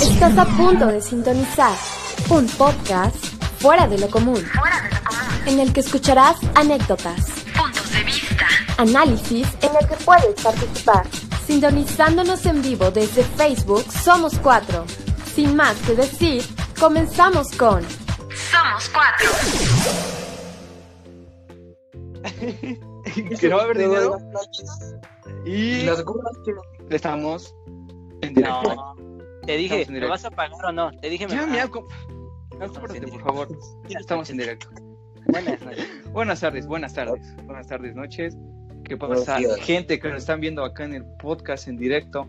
Estás a punto de sintonizar un podcast fuera de lo común, en el que escucharás anécdotas, puntos de vista, análisis en el que puedes participar. Sintonizándonos en vivo desde Facebook Somos Cuatro. Sin más que decir, comenzamos con Somos Cuatro. que no va a haber dinero y Las gorras que estamos en directo. No, te dije, ¿me vas a pagar o no? Te dije, Ya, me... ah, en por favor. Estamos en directo. buenas noches. Buenas tardes, buenas tardes. Buenas tardes, noches. ¿Qué pasa? Gente que nos están viendo acá en el podcast en directo.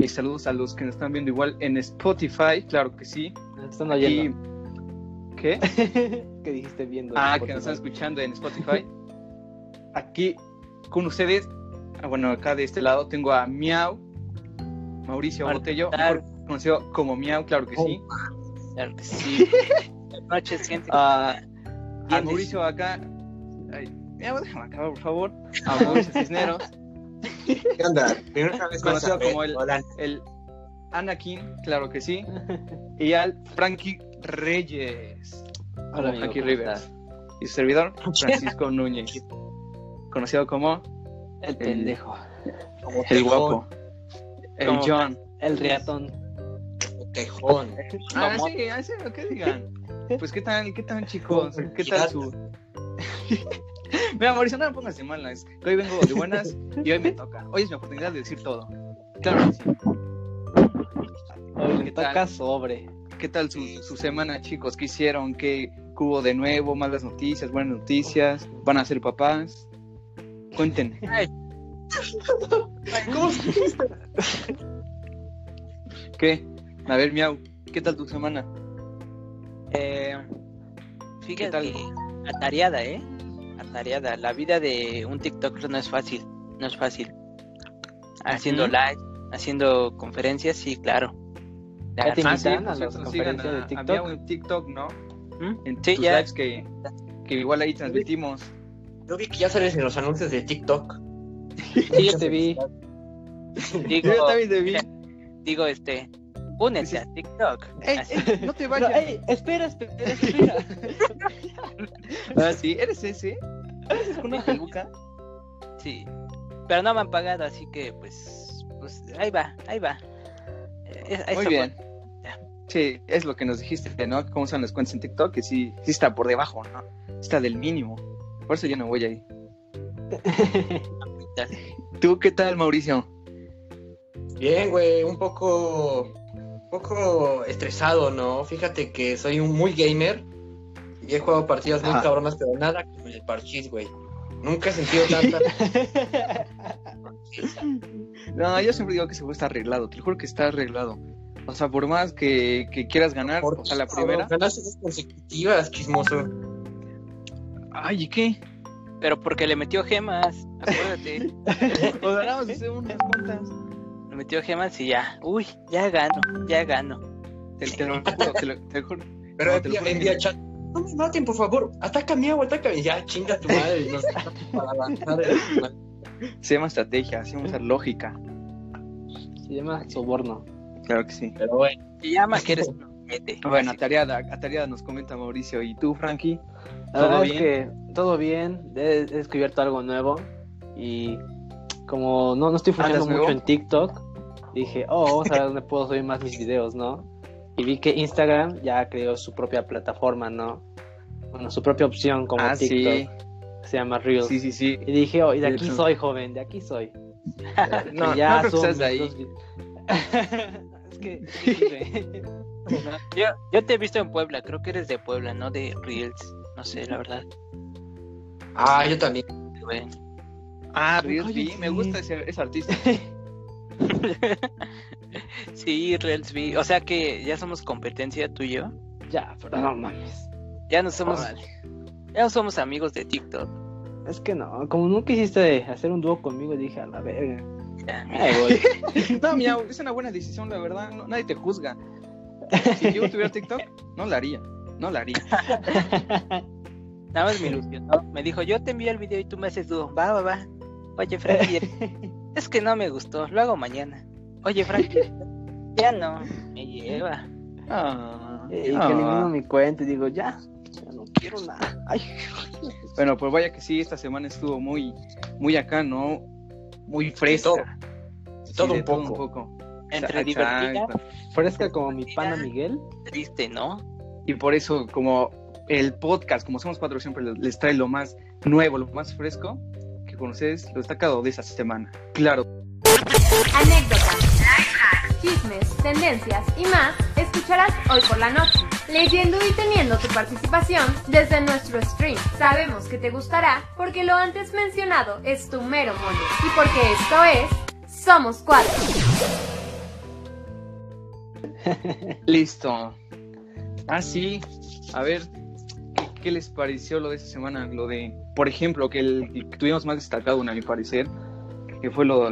Y saludos a los que nos están viendo igual en Spotify, claro que sí. Están Y... oyendo. ¿Qué? ¿Qué dijiste viendo? Ah, que nos están escuchando en Spotify. Aquí con ustedes, ah, bueno, acá de este lado tengo a Miau, Mauricio Botello, mejor conocido como Miau, claro que sí. Claro que sí. Buenas noches, gente. A, a ¿Quién Mauricio acá. Ay, Miau, déjame acabar, por favor. A Mauricio Cisneros, ¿Qué onda? Primera vez conocido a como el, el Anakin, claro que sí. Y al Frankie Reyes. Hola, amigo, Frankie ¿cómo Rivers. estás? Y su servidor, Francisco Núñez. Conocido como El pendejo. El tejón, guapo. El John. El riatón. tejón. Ah, sí, ah, sí, ¿qué digan? Pues, ¿qué tal, qué tal, chicos? ¿Qué tal su...? Mira, Mauricio, no me pongas de malas. que Hoy vengo de buenas y hoy me toca. Hoy es mi oportunidad de decir todo. Claro que sí. Hoy sobre. ¿Qué tal su, su semana, chicos? ¿Qué hicieron? ¿Qué hubo de nuevo? ¿Malas noticias? ¿Buenas noticias? ¿Van a ser papás? Cuéntenme. Ay, ¿Cómo ¿Qué? A ver, Miau, ¿qué tal tu semana? eh, fíjate, tal? atareada, ¿eh? Atareada. La vida de un TikToker no es fácil. No es fácil. Haciendo Ujú. live, haciendo conferencias, sí, claro. Ya te Ah, sí, invitan a las conferencias a, de TikTok. Miau en TikTok, ¿no? ¿Mm? En Sí, tus ya. lives que, que igual ahí transmitimos. Yo vi que ya sales en los anuncios de TikTok. Sí, yo te vi. Digo, Yo también te vi. digo, este, únete a TikTok. ¡Ey, Así. ey, no te vayas! ey, espera, espera, espera. Ah, sí, ¿eres ese? ¿Eres una peluca? Sí, pero no me han pagado, así que pues, pues ahí va, ahí va. Eh, Muy bien. por-. Sí, es lo que nos dijiste, ¿no? ¿Cómo son las cuentas en TikTok? Que sí, sí está por debajo, ¿no? Está del mínimo. Por eso yo no voy ahí. ¿Tú qué tal, Mauricio? Bien, güey, un poco, un poco estresado, ¿no? Fíjate que soy un muy gamer y he jugado partidas muy Ah. cabronas, pero nada como el parchís, güey. Nunca he sentido tanta... No, yo siempre digo que juego está arreglado. Te juro que está arreglado. O sea, por más que, que quieras ganar, o sea, la primera. Ganaste dos consecutivas, chismoso. Ay, ¿y qué? Pero porque le metió gemas, acuérdate. O sea, nada más hacer unas cuantas. le metió gemas y ya. Uy, ya gano, ya gano. Te, te lo juro, te lo, te lo juro. Pero No, te lo envía, juro chat. No me maten, por favor. Atácame, agua, atácame. Ya, chinga tu madre. Nos para avanzar. Se llama estrategia, se llama lógica. Se llama soborno. Claro que sí. Pero bueno. Se llama que eres Bueno, atareada, atareada nos comenta Mauricio. ¿Y tú, Frankie? La ¿Todo verdad bien? es que todo bien. He, he descubierto algo nuevo. Y como no, no estoy funcionando ¿Andas mucho nuevo? en TikTok, dije, oh, vamos a ver dónde puedo subir más mis videos, ¿no? Y vi que Instagram ya creó su propia plataforma, ¿no? Bueno, su propia opción como Ah, TikTok. sí. Se llama Reels. Sí, sí, sí. Y dije, oh, y de aquí soy, joven, de aquí soy. No, ya no creo que subo seas mis de ahí. es que. Yo, yo te he visto en Puebla, creo que eres de Puebla, no de Reels. No sé, la verdad. Ah, yo también. Ah, Reels B, sí. me gusta ese, ese artista. Sí, Reels vi. O sea que ya somos competencia tú y yo. ya, pero no mames. Ya no somos, ya no somos amigos de TikTok. Es que no, como no quisiste hacer un dúo conmigo, dije a la verga. Ya, mira. Ahí voy. No, mira, es una buena decisión, la verdad. no- nadie te juzga. Si yo tuviera TikTok, no la haría. No la haría. Nada más me ilusionó. Me dijo, yo te envío el video y tú me haces dúo. Va, va, va. Oye, Frankie, es que no me gustó. Lo hago mañana. Oye, Frankie, Ya no, me lleva. Ah, Y que elimino mi cuenta y digo, ya, ya no quiero nada. Ay, Bueno, pues vaya que sí, esta semana estuvo muy, muy acá, ¿no? Muy fresca. Sí, todo un poco. poco. Entre Exacto. divertida, fresca como mi pana Miguel. triste, ¿no? Y por eso, como el podcast, como somos cuatro, siempre les- les trae lo más nuevo, lo más fresco que con ustedes, lo destacado de esta semana. Claro. Anécdotas, chismes, tendencias y más escucharás hoy por la noche. Leyendo y teniendo tu participación desde nuestro stream. Sabemos que te gustará porque lo antes mencionado es tu mero mole. Y porque esto es Somos Cuatro. Listo. Ah, sí. A ver, ¿qué, qué les pareció lo de esta semana? Lo de, por ejemplo, que el que tuvimos más destacado, a mi parecer, que fue lo,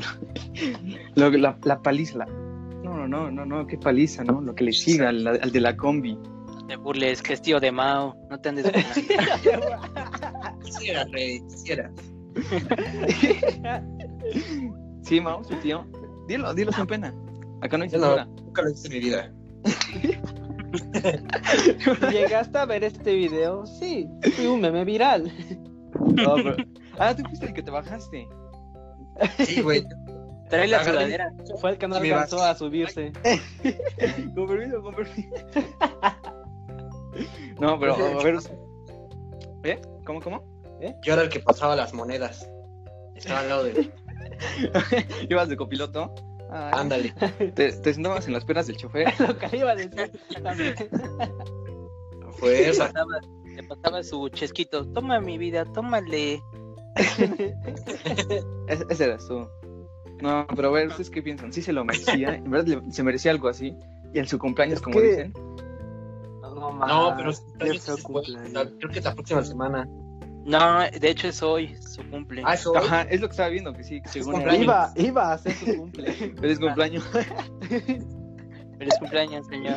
lo- la, la paliza. la- No, no, no, no, no, qué paliza, ¿no? Lo que le siga al, al de la combi. No te burles, que es tío de Mao. No te andes. Quisiera, rey, quisiera. Sí, Mau, su tío. Dilo, dilo sin pena. Acá no no, censura. nunca lo hice en mi vida. ¿Llegaste a ver este video? Sí, fui un meme viral. No, pero- Ah, tú fuiste el que te bajaste. Sí, güey. Trae la sudadera. Fue el que no alcanzó a subirse. Con permiso, con permiso. No, pero a ver. ¿Eh? ¿Cómo, cómo? Yo era el que pasaba las monedas. Estaba al lado de. ¿Ibas de copiloto? Ay, Ándale. ¿Te, te sentabas en las piernas del chofer? Lo que iba a decir también. Fue Te esa. pasaba, te pasaba su chesquito. Toma mi vida, tómale. Es- ese eras tú. No, pero a ver, ¿ustedes qué piensan? ¿Sí se lo merecía? ¿En verdad le- se merecía algo así? ¿Y en su cumpleaños, como que- dicen? No, No, pero creo que es la próxima semana. No, de hecho es hoy, su cumple. Ah, eso. Ajá, es lo que estaba viendo, que sí, que según. Iba, iba a hacer su cumple. Feliz cumpleaños. Feliz cumpleaños, señor.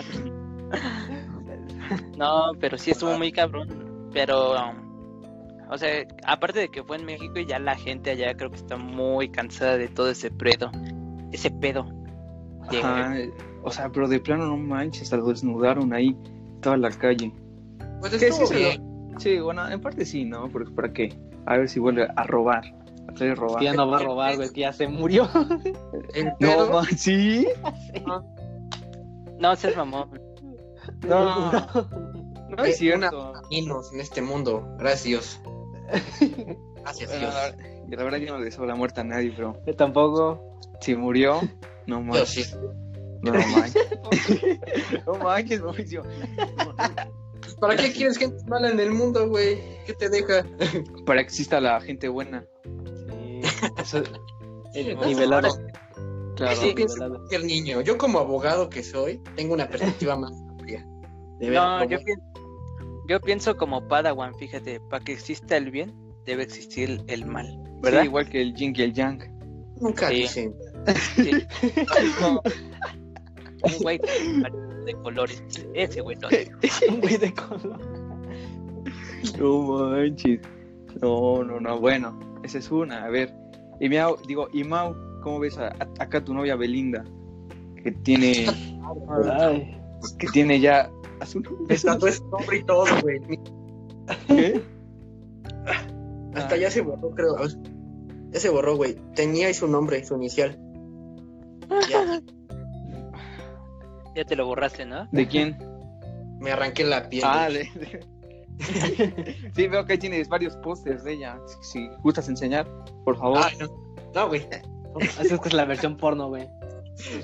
No, pero sí estuvo muy cabrón. Pero, um, o sea, aparte de que fue en México, ya la gente allá creo que está muy cansada de todo ese pedo. Ese pedo. de- Ajá, o sea, pero de plano no manches, hasta lo desnudaron ahí, toda la calle. Pues ¿Qué se bien. Sí, bueno, en parte sí, ¿no? Porque ¿para qué? A ver si vuelve a robar. A robar. Que ya no va a robar, güey, que ya se murió. No, man, ¿sí? No, seas mamón. No, no es es cierto. en este mundo. Gracias. Gracias, Bueno, Dios. la, la verdad yo no le deseo la muerte a nadie, pero Yo tampoco. si murió, no Yo manches. sí. No manches. no manches, Mauricio. ¿Para qué quieres gente mala en el mundo, güey? ¿Qué te deja? Para que exista la gente buena. Sí. Eso- Nivelado. claro. Sí, nivelado. el niño. Yo como abogado que soy, tengo una perspectiva más amplia. De ver No, yo pienso, yo pienso como Padawan, fíjate, para que exista el bien, debe existir el mal, Sí, ¿verdad? igual que el yin y el yang. Nunca Sí. dicen. Sí. Un güey de colores. Ese güey dijo. Un güey de color. No manches. No, no, no. Bueno, esa es una. A ver. Y Miau, digo, y Mau, ¿cómo ves a, a- acá tu novia Belinda? Que tiene, Ay. que tiene ya Me tatué su nombre y todo, güey. ¿Qué? Hasta ya se borró, creo. Ya se borró, güey. Tenía ahí su nombre, su inicial. Ya, Ya te lo borraste, ¿no? ¿De quién? me arranqué la piel. Ah, de... Sí, veo que ahí tienes varios pósters de ella. Si, si gustas enseñar, por favor. Ay, no. No, güey. Esa es la versión porno, güey.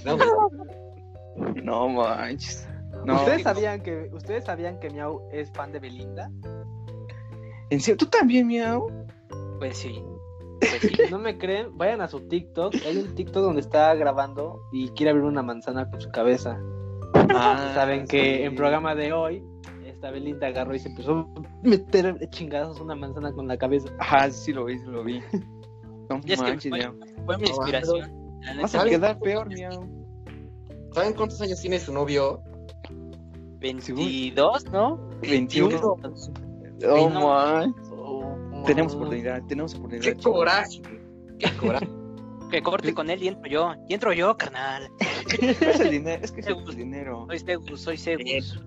No, güey. No manches. No. ¿Ustedes sabían que ustedes sabían que Miau es fan de Belinda? ¿En serio? ¿Tú también, Miau? Pues sí. Pues sí. No me creen, vayan a su TikTok. Hay un TikTok donde está grabando y quiere abrir una manzana con su cabeza. Ah, Saben que sí. en programa de hoy esta Belinda agarró y se empezó a meter chingados una manzana con la cabeza. Ajá, sí lo vi, sí lo vi. No Y es que manches, fue, Miau. fue mi inspiración. Vas a quedar peor, Miau. ¿Saben cuántos años tiene su novio? 22, ¿no? 21. Oh, no. man. Oh, Tenemos oportunidad, tenemos ¡Qué oportunidad. chicos. coraje! ¡Qué coraje! Que corte con él y entro yo. Y entro yo, carnal. Es el dinero, es que es el dinero. Soy Segus, soy Segus.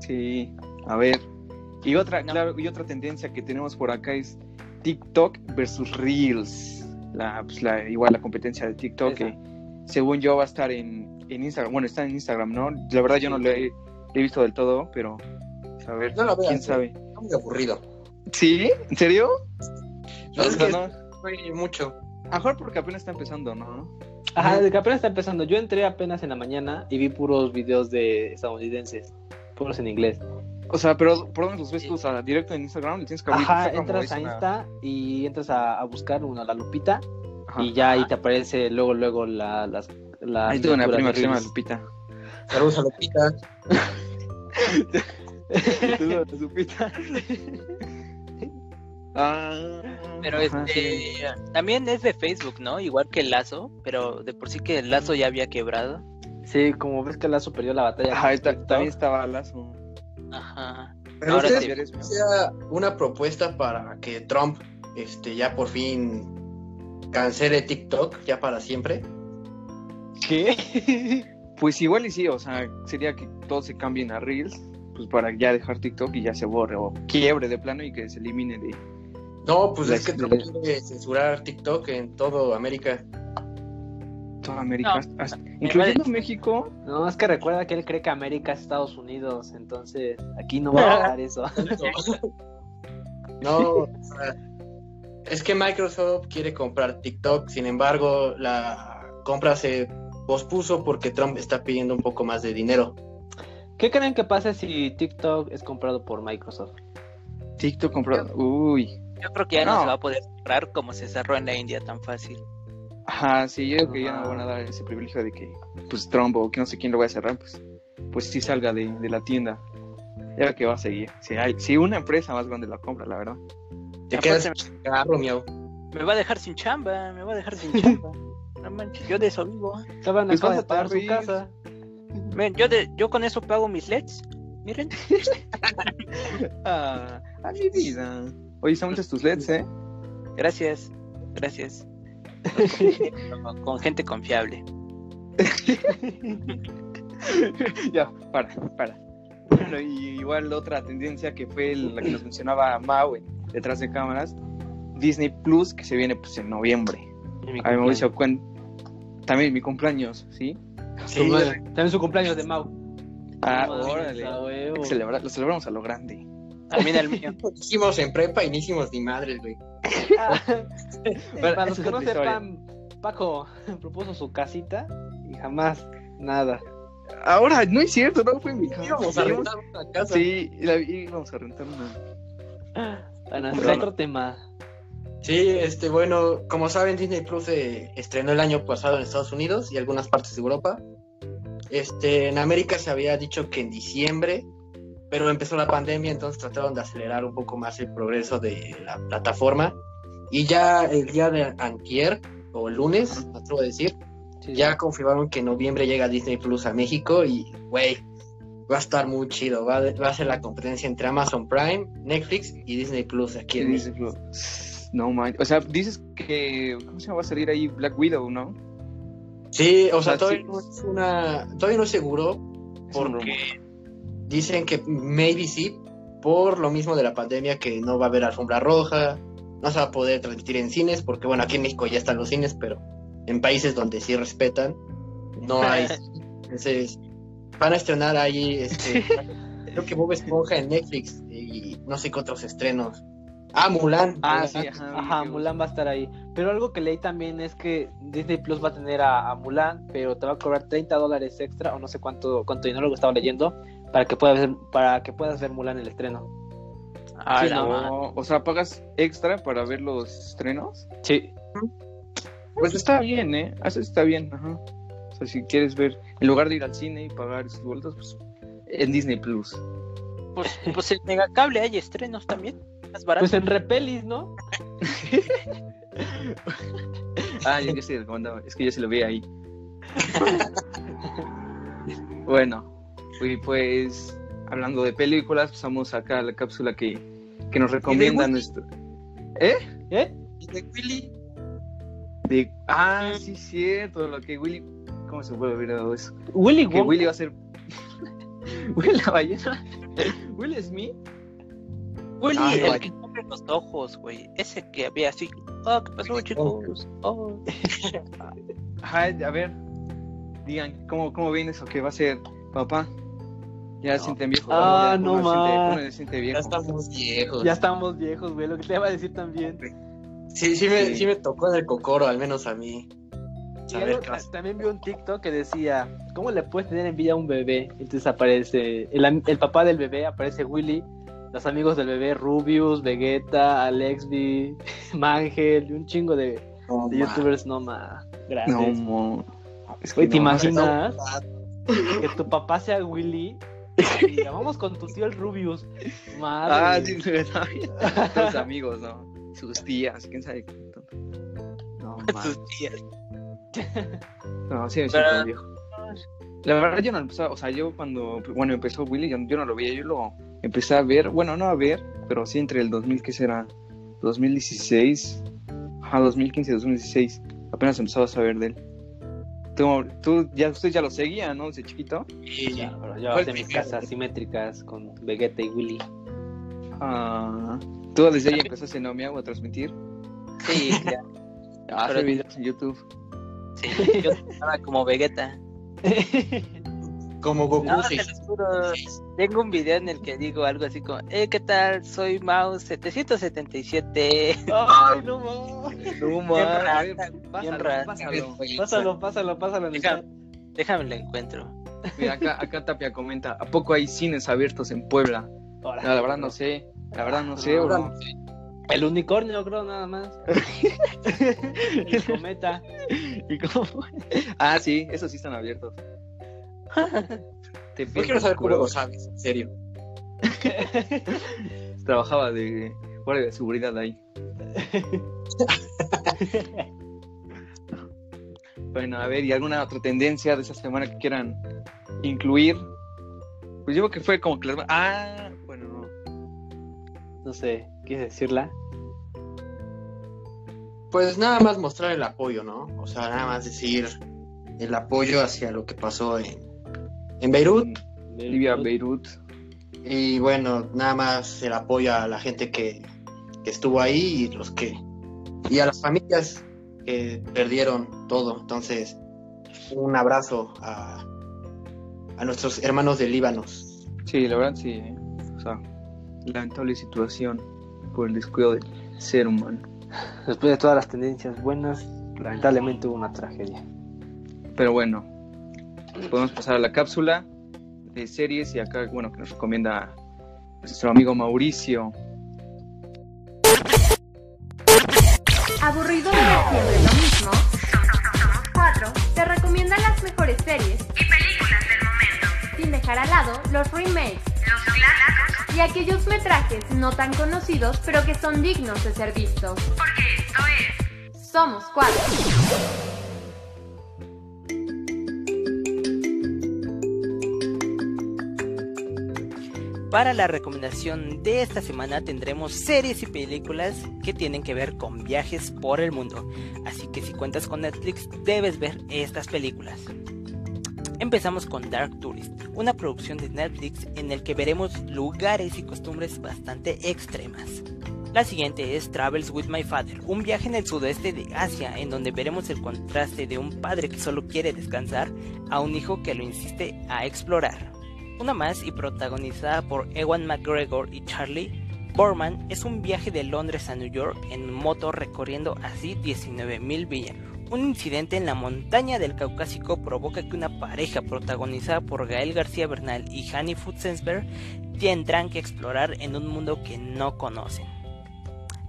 Sí, a ver. Y otra, No. claro, y otra tendencia que tenemos por acá es TikTok versus Reels. La, pues, la, igual la competencia de TikTok, Esa. que según yo va a estar en, en Instagram. Bueno, está en Instagram, ¿no? La verdad yo no lo he, lo he visto del todo, pero pues, a ver, No lo veas, quién güey. sabe. Está muy aburrido. ¿Sí? ¿En serio? No, es que no. Fue mucho. A mejor porque apenas está empezando, ¿no? Ajá, de que apenas está empezando. Yo entré apenas en la mañana y vi puros videos de estadounidenses, puros en inglés. O sea, pero ¿por dónde los ves tú? O sea, directo en Instagram, le tienes que abrir Ajá, entras a una- Insta y entras a, a buscar una, la lupita Ajá. y ya ahí te aparece luego, luego la, las, las Ahí tengo una prima que se llama. Lupita. Saludos a Lupita. Tú, Lupita. Ah, Pero ajá, este, sí. también es de Facebook, ¿no? Igual que el Lazo, pero de por sí que el Lazo ya había quebrado. Sí, como ves que Lazo perdió la batalla. Ajá, está- también estaba Lazo. Ajá. Pero Ahora ustedes sí. eres sea una propuesta para que Trump este, ya por fin cancele TikTok ya para siempre. ¿Qué? Pues igual y sí, o sea, sería que todos se cambien a Reels, pues para ya dejar TikTok y ya se borre o quiebre de plano y que se elimine de... No, pues es que Trump experiencia. quiere censurar TikTok en todo América. toda América, No. hasta- incluyendo México. No, es que recuerda que él cree que América es Estados Unidos, entonces aquí no va a pasar eso. No, o sea, es que Microsoft quiere comprar TikTok, sin embargo, la compra se pospuso porque Trump está pidiendo un poco más de dinero. ¿Qué creen que pasa si TikTok es comprado por Microsoft? TikTok comprado. Uy. Yo creo que ya no. No. se va a poder cerrar como se cerró en la India tan fácil. Ajá, sí, yo creo que ya no Ah. van a dar ese privilegio de que, pues, Trump o que no sé quién lo vaya a cerrar, pues, pues sí salga de, de la tienda. Ya que va a seguir. Si, hay, si una empresa más grande la compra, la verdad. Te quedas sin carro, miau. Me va a dejar sin chamba, me va a dejar sin chamba. No manches, yo de eso vivo. Estaban Pues acaba vas de a pagar su casa. Ven, yo, de, yo con eso pago mis LEDs. Miren. Ah, a mi vida. Oye, son muchos tus LEDs, ¿eh? Gracias, gracias. con, con gente confiable. ya, para, para. Bueno, y igual otra tendencia que fue la que nos mencionaba Mau detrás de cámaras, Disney Plus, que se viene pues en noviembre. A ver, Mauricio, cuen- también mi cumpleaños, ¿sí? Sí, También su cumpleaños de Mau. Ah, órale. lo celebramos a lo grande. También el mío. hicimos en prepa y no hicimos ni madres, güey. Para los que no sepan, Paco propuso su casita y jamás nada. Ahora, no es cierto, no fue en mi casa. Íbamos a rentar una casa. Sí, la- íbamos a rentar una. Bueno, es no. otro tema. Sí, este, bueno, como saben, Disney Plus se estrenó el año pasado en Estados Unidos y algunas partes de Europa. Este, en América se había dicho que en diciembre, pero empezó la pandemia, entonces trataron de acelerar un poco más el progreso de la plataforma. Y ya el día de antier, o el lunes, me atrevo a decir, Sí, ya confirmaron que en noviembre llega Disney Plus a México y, güey, va a estar muy chido. Va, a- va a ser la competencia entre Amazon Prime, Netflix y Disney Plus aquí en México. No man, o sea, dices que ¿cómo se llama? va a salir ahí Black Widow, ¿no? Sí, o sea, sea, todavía sí. no es una, todavía no es seguro Es porque dicen que maybe sí, por lo mismo de la pandemia que no va a haber alfombra roja, no se va a poder transmitir en cines, porque bueno, aquí en México ya están los cines, pero en países donde sí respetan, no hay. Entonces, van a estrenar ahí, este, creo que Bob Esponja en Netflix y no sé qué otros estrenos. Ah, Mulan. Ah, sí, ajá. Ajá, Mulan va a estar ahí. Pero algo que leí también es que Disney Plus va a tener a, a Mulan, pero te va a cobrar 30 dólares extra, o no sé cuánto, cuánto dinero lo que estaba leyendo, para que puedas ver, para que puedas ver Mulan en el estreno. Ah, Sí, no. O, sea, pagas extra para ver los estrenos. Sí. Pues está bien, ¿eh? Eso está bien, ajá. O sea, si quieres ver, en lugar de ir al cine y pagar sus vueltas, pues en Disney Plus. Pues, pues en Megacable hay estrenos también. Más barato. Pues en Repelis, ¿no? Ah, yo que comandaba. Es que yo se lo vi ahí. bueno, y pues hablando de películas, pasamos acá a la cápsula que, que nos recomienda nuestro. ¿Eh? ¿Eh? ¿Y de Willy? De... Ah, sí, cierto, lo que Willy... ¿Cómo se puede haber dado eso? Willy Que. Willy va a ser... Willy la ballena. Will Smith. Willy, Ay, el guay. que abre los ojos, güey. Ese que había así. Oh, ¿qué pasó, chicos? Oh. Ajá, a ver. Digan, ¿cómo, cómo ven eso? Que va a ser papá. Ya se sienten viejos. Ah, Ya no siente- más. Ya viejo. estamos viejos. Ya estamos viejos, güey. Lo que te iba a decir también. Sí, sí me, Sí. sí me tocó en el cocoro, al menos a mí. Saber algo- también vi un TikTok que decía, ¿cómo le puedes tener envidia a un bebé? Entonces aparece, el, papá del bebé aparece Willy, los amigos del bebé Rubius, Vegeta, Alexby, Mangel, y un chingo de, No, youtubers no más grandes. No. Es que Oye, ¿te no. imaginas que tu papá sea Willy? Diga, vamos con tu tío el Rubius. Madre. Ah, sí. Sus amigos, ¿no? Sus tías, quién sabe. qué. No, Sus mames. tías. No, sí, me Pero- siento viejo. La verdad, yo no empezaba, o sea, yo cuando, bueno, empezó Willy, yo, yo no lo veía, yo lo empecé a ver, bueno, no a ver, pero sí entre el 2000, ¿qué será? 2016, ajá, 2015, 2016, apenas empezaba a saber de él. Tú, tú ya, usted ya lo seguía, ¿no? Desde chiquito. Y- Ya, pero yo ¿Cuál hacía mis casas simétricas con Vegeta y Willy. Ah, tú desde ahí empezaste, ¿no? Me hago a transmitir. Sí, ya. A hacer Pero- videos en YouTube. Sí, yo estaba como Vegeta. Como Goku, No. Tengo un video en el que digo algo así como, eh, ¿qué tal? Soy Mouse 777. Ay, no mames. No, Bien man, rata, pásalo, rata. pásalo. Pásalo, pásalo, chat. Déjame lo encuentro. Mira, acá, acá Tapia comenta, ¿a poco hay cines abiertos en Puebla? No, la verdad no sé, la verdad no sé, bro. El unicornio, creo, nada más. el cometa. ¿Y cómo fue? Ah, sí, esos sí están abiertos. Te Yo quiero saber cómo lo sabes, en serio. Trabajaba de guardia de seguridad ahí. Bueno, a ver, ¿y alguna otra tendencia de esa semana que quieran incluir? Pues yo creo que fue como que las... Ah, bueno, no. No sé, ¿quieres decirla? Pues nada más mostrar el apoyo, ¿no? O sea, nada más decir el apoyo hacia lo que pasó en, en Beirut. Libia, Beirut. Y bueno, nada más el apoyo a la gente que, que estuvo ahí y los que. y a las familias que perdieron todo. Entonces, un abrazo a, a nuestros hermanos de Líbano. Sí, la verdad sí. ¿eh? O sea, lamentable situación por el descuido del ser humano. Después de todas las tendencias buenas, lamentablemente hubo una tragedia. Pero bueno, podemos pasar a la cápsula de series y acá, bueno, que nos recomienda nuestro amigo Mauricio. ¿Aburrido de siempre lo mismo? 4. Te recomienda las mejores series Y películas del momento. sin dejar al lado los remakes Los clásicos. y aquellos metrajes no tan conocidos pero que son dignos de ser vistos. Porque esto es Somos 4. Para la recomendación de esta semana tendremos series y películas que tienen que ver con viajes por el mundo. Así que si cuentas con Netflix debes ver estas películas. Empezamos con Dark Tourist, una producción de Netflix en el que veremos lugares y costumbres bastante extremas. La siguiente es Travels with My Father, un viaje en el sudeste de Asia en donde veremos el contraste de un padre que solo quiere descansar a un hijo que lo insiste a explorar. Una más y protagonizada por Ewan McGregor y Charlie Borman es un viaje de Londres a New York en moto recorriendo así 19.000 villas. Un incidente en la montaña del Caucásico provoca que una pareja protagonizada por Gael García Bernal y Hanny Futzensberg tendrán que explorar en un mundo que no conocen.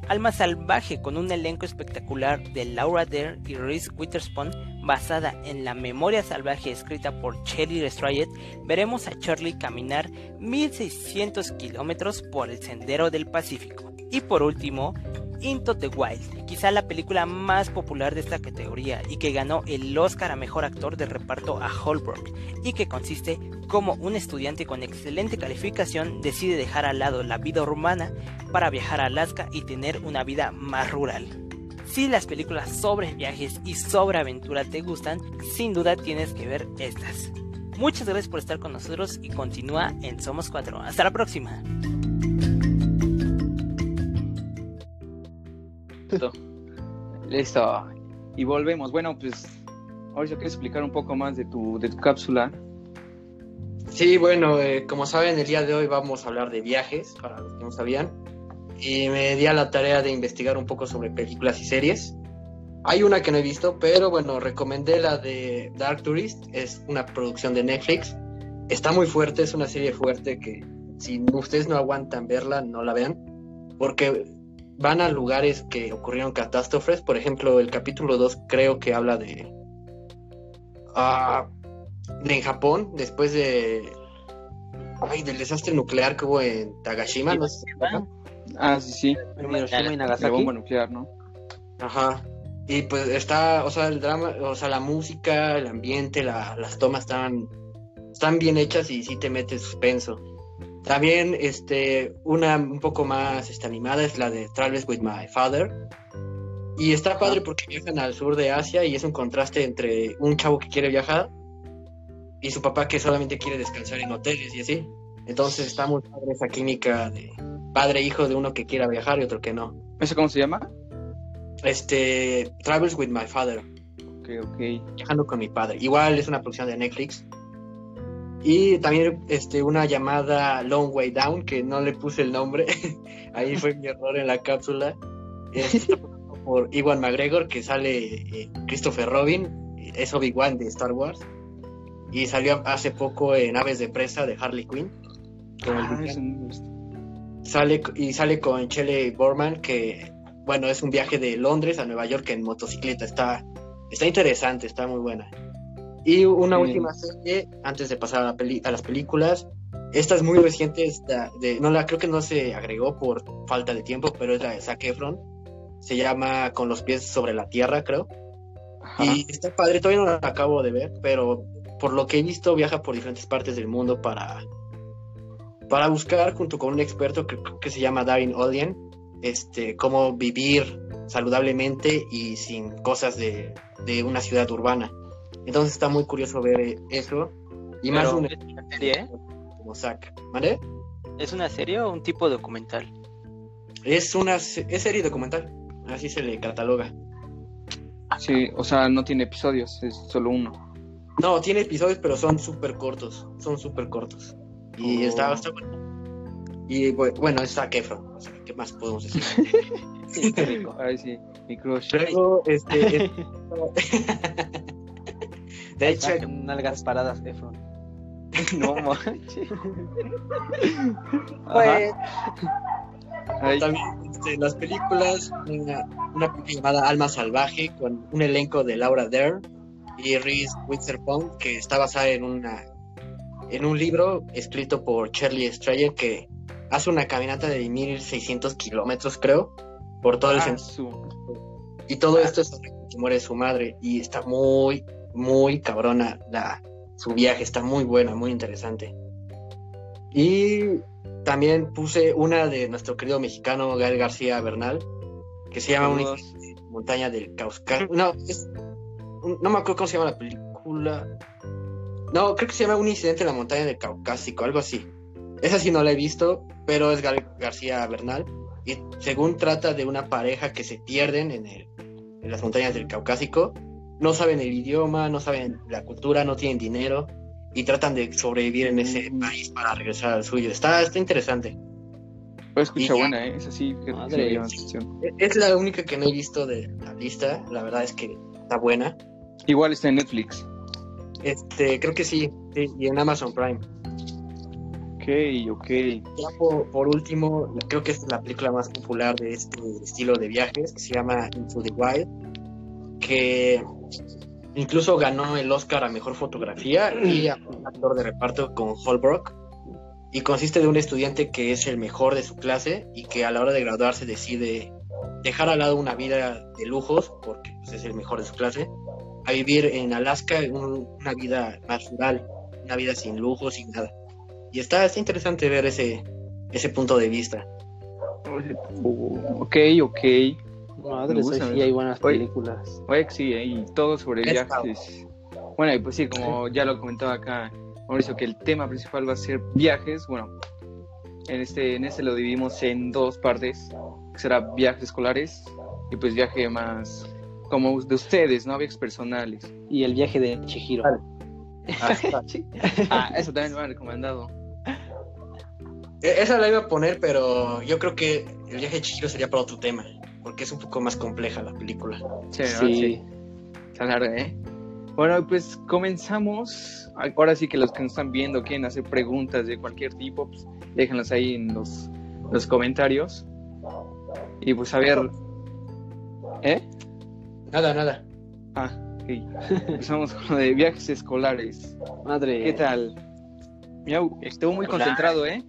Alma Salvaje con un elenco espectacular de Laura Dern y Reese Witherspoon basada en la memoria salvaje escrita por Shelley Strayed, veremos a Charlie caminar 1600 kilómetros por el sendero del Pacífico. Y por último, Into the Wild, quizá la película más popular de esta categoría y que ganó el Oscar a Mejor Actor de Reparto a Holbrook, y que consiste como un estudiante con excelente calificación decide dejar al lado la vida urbana para viajar a Alaska y tener una vida más rural. Si las películas sobre viajes y sobre aventura te gustan, sin duda tienes que ver estas. Muchas gracias por estar con nosotros y continúa en Somos 4. Hasta la próxima. Listo. Listo. Y volvemos. Bueno, pues ahora yo quiero explicar un poco más de tu, de tu cápsula. Sí, bueno, eh, como saben, el día de hoy vamos a hablar de viajes, para los que no sabían. Y me di a la tarea de investigar un poco sobre películas y series. Hay una que no he visto, pero bueno, recomendé la de Dark Tourist. Es una producción de Netflix. Está muy fuerte, es una serie fuerte que si ustedes no aguantan verla, no la vean. Porque van a lugares que ocurrieron catástrofes. Por ejemplo, el capítulo 2 creo que habla de... ah, de en Japón, después de... Ay, del desastre nuclear que hubo en Tagashima, ¿no? Ah, sí, sí. Hiroshima y La Nagasaki. bomba nuclear, ¿no? Ajá. Y pues está, o sea, el drama, o sea, la música, el ambiente, la- las tomas están, están bien hechas y sí te mete suspenso. También, este, una un poco más este, animada es la de Travels with My Father. Y está padre porque viajan al sur de Asia y es un contraste entre un chavo que quiere viajar y su papá que solamente quiere descansar en hoteles y así. Entonces está muy padre esa química de padre e hijo de uno que quiera viajar y otro que no. ¿Eso cómo se llama? Este, Travels with My Father. Ok, ok. Viajando con mi padre. Igual es una producción de Netflix. Y también este, una llamada Long Way Down, que no le puse el nombre. Ahí fue mi error en la cápsula. Por Iwan McGregor, que sale eh, Christopher Robin, es Obi-Wan de Star Wars. Y salió hace poco en Aves de Presa de Harley Quinn. con el Ah, villano. Sale y sale con Shelley Borman, que bueno, es un viaje de Londres a Nueva York en motocicleta. Está, está interesante, está muy buena. Y una Sí. última serie, antes de pasar a, la peli- a las películas. Esta es muy reciente, esta de, no la creo que no se agregó por falta de tiempo, pero es la de Zac Efron. Se llama Con los pies sobre la tierra, creo. Ajá. Y está padre, todavía no la acabo de ver, pero por lo que he visto viaja por diferentes partes del mundo para, para buscar junto con un experto que creo que se llama Darin Olien, este, cómo vivir saludablemente y sin cosas de, de una ciudad urbana. Entonces está muy curioso ver eso. Y más un es una serie, ¿eh? como Zack. ¿Vale? ¿Es una serie o un tipo documental? Es una es serie documental, así se le cataloga. Sí, o sea, no tiene episodios, es solo uno. No, tiene episodios, pero son súper cortos. Son súper cortos. Y Oh. está, está bueno. Y bu- bueno, es Zac Efron. O sea, ¿qué más podemos decir? Sí, qué rico. Ay, sí, mi crush. Luego, este. es- de hecho, con nalgas paradas, Efron. No manches. pues, Ay, también este, las películas, una, una película llamada Alma Salvaje, con un elenco de Laura Dern y Reese Witherspoon, que está basada en una en un libro escrito por Shirley Strayer que hace una caminata de 1600 kilómetros, creo, por todo el ah, centro. Y todo esto es que muere su madre. Y está muy, muy cabrona la, su viaje. Está muy buena, muy interesante. Y también puse una de nuestro querido mexicano Gael García Bernal, que se llama Una montaña del Cáucaso. No, es- no me acuerdo cómo se llama la película. No, creo que se llama Un incidente en la montaña del Caucásico, algo así. Esa sí no la he visto, pero es García Bernal. Y según trata de una pareja que se pierden en, el, en las montañas del Caucásico, no saben el idioma, no saben la cultura, no tienen dinero y tratan de sobrevivir en ese Mm. país para regresar al suyo. Está, está interesante. Pero escucha buena, ¿eh? Esa sí, fíjate que sí Madre. E- Es la única que no he visto de la lista. La verdad es que está buena. Igual está en Netflix. Este, creo que sí, sí, y en Amazon Prime. Ok, ok. Ya por, por último, creo que es la película más popular de este estilo de viajes, que se llama Into the Wild, que incluso ganó el Oscar a Mejor Fotografía y a Mejor Actor de Reparto con Holbrook. Y consiste de un estudiante que es el mejor de su clase y que a la hora de graduarse decide dejar al lado una vida de lujos, porque pues, es el mejor de su clase, a vivir en Alaska un- una vida más rural, una vida sin lujos, sin nada. Y está, está interesante ver ese, ese punto de vista. Ok, ok. Madre, sí, hay buenas películas. Oye, sí, ¿eh? y todo sobre viajes. Bueno, y pues sí, como ya lo comentaba acá Mauricio, que el tema principal va a ser viajes. Bueno, en este, en este lo dividimos en dos partes, que será viajes escolares y pues viaje más como de ustedes, ¿no? Viajes personales. Y el viaje de Chihiro. Ah, ah, eso también me han recomendado. E- Esa la iba a poner, pero yo creo que el viaje de Chihiro sería para otro tema, porque es un poco más compleja la película. Sí, ¿verdad? Sí. Sí. Está larga, ¿eh? Bueno, pues comenzamos. Ahora sí que los que nos están viendo quieren hacer preguntas de cualquier tipo, pues déjenlas ahí en los, los comentarios. Y pues a ver. ¿Eh? Nada, nada. Ah, ok. Empezamos con lo de viajes escolares. Madre. ¿Qué tal? Miau, estuvo muy Hola. concentrado, ¿eh?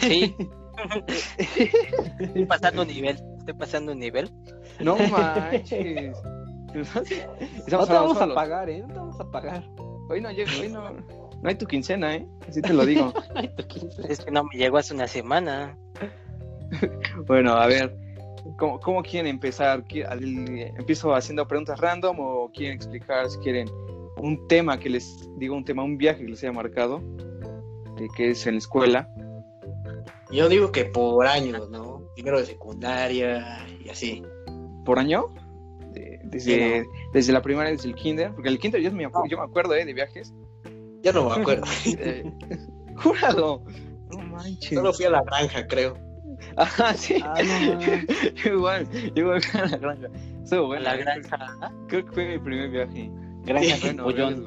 Sí. estoy pasando un nivel. Estoy pasando un nivel. No manches. No Estamos te hablando vamos a pagar, ¿eh? No te vamos a pagar. Hoy no, llega- hoy no, no hay tu quincena, ¿eh? Así te lo digo. Ay, tu quince. Es que no me llegó hace una semana. Bueno, a ver, ¿cómo, cómo quieren empezar? ¿Qui- al- ¿Empiezo haciendo preguntas random o quieren explicar si quieren un tema que les digo, un tema, un viaje que les haya marcado, de que es en la escuela? Yo digo que por años, ¿no? Primero de secundaria y así. ¿Por año? De- desde, Sí, desde la primaria, desde el kinder, porque el kinder yo me, acu- yo me acuerdo ¿eh? de viajes. Ya no me acuerdo. Eh, júralo. No manches. Solo fui a la granja, creo. Ajá, sí. Ah, no. Yo igual, yo igual a la granja. A bueno. la ¿eh? granja. Creo que fue mi primer viaje. Granja Sí, Bueno, pollón.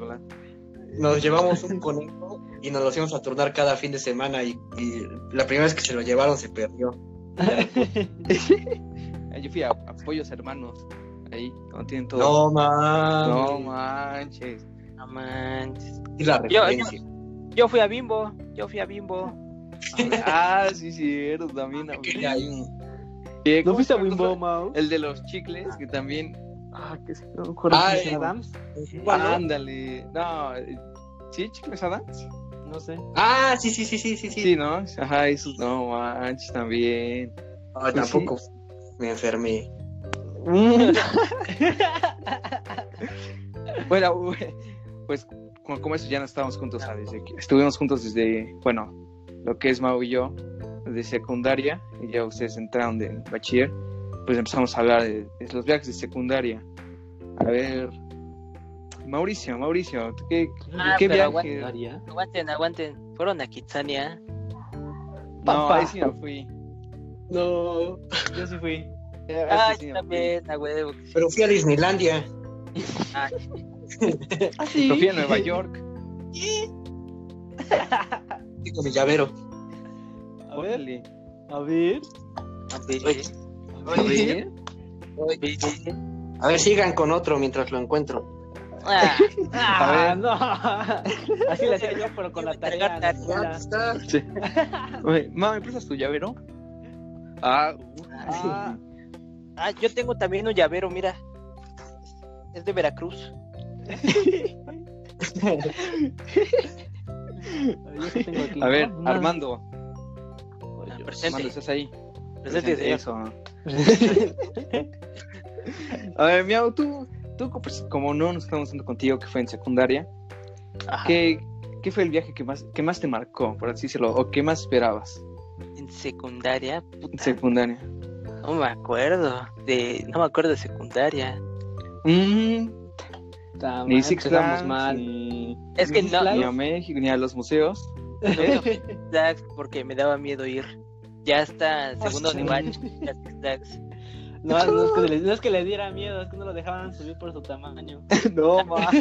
Nos llevamos un conejo y nos los íbamos a turnar cada fin de semana y, y la primera vez que se lo llevaron se perdió. Ah, Yo fui a, a Pollos Hermanos. Ahí, donde tienen todo. No, man. No manches. No manches. Y la Yo- referencia. Yo fui a Bimbo. Yo fui a Bimbo. Ah, sí, cierto, también. a- Quería ir. Eh, ¿No ¿cómo fuiste a se? Wimbo? El de los chicles, que también. Ah, que se no me acuerdo Ah, se el- llama. Adams? Bueno, Ándale. No, eh, ¿sí, chicles Adams? No sé. Ah, sí, sí, sí, sí, sí. Sí, sí. ¿no? Ajá, esos no manches también. Ah, tampoco me enfermé. Bueno, pues como, eso ya no estábamos juntos, ¿sabes? Que estuvimos juntos desde, bueno, lo que es Mau y yo, de secundaria, y ya ustedes entraron de bachiller, pues empezamos a hablar de, de los viajes de secundaria. A ver, Mauricio, Mauricio, ¿tú ¿qué, Ah, qué viaje? Aguanten, aguanten. Fueron a Kitsania. No, Papá. ahí sí no fui. No. Yo sí fui. Ah, sí también, a huevo. Pero fui a Disneylandia. Ah, Ah, sí. Yo fui a Nueva York. con mi llavero. A ver, Órale. a ver. a ver, A ver. A ver, sigan con otro mientras lo encuentro. Ah, Ah, no. Así le hacía yo, pero con la tarea. la está. Oye, Ma, ¿me prestas tu llavero? Ah, uh, Ah, ah, yo tengo también un llavero, mira. Es de Veracruz. yo sí tengo aquí. a ver, No. Armando. Ah, Armando, presente. ¿estás ahí? Presente, señor. Eso. A ver, Miau, tú, tú pues, como no nos estamos haciendo contigo, que fue en secundaria. ¿qué, qué fue el viaje que más, que más te marcó, por así decirlo, o qué más esperabas En secundaria, en secundaria? no me acuerdo. De, no me acuerdo de secundaria. Mm, Está ni mal, Six Flags, mal. ni, Es que Six no, Flags? ni a México, ni a los museos. no Six Flags porque me daba miedo ir. Ya hasta segundo nivel. ya Six Flags. No, no es, que le, no es que le diera miedo, es que no lo dejaban subir por su tamaño. no, ma.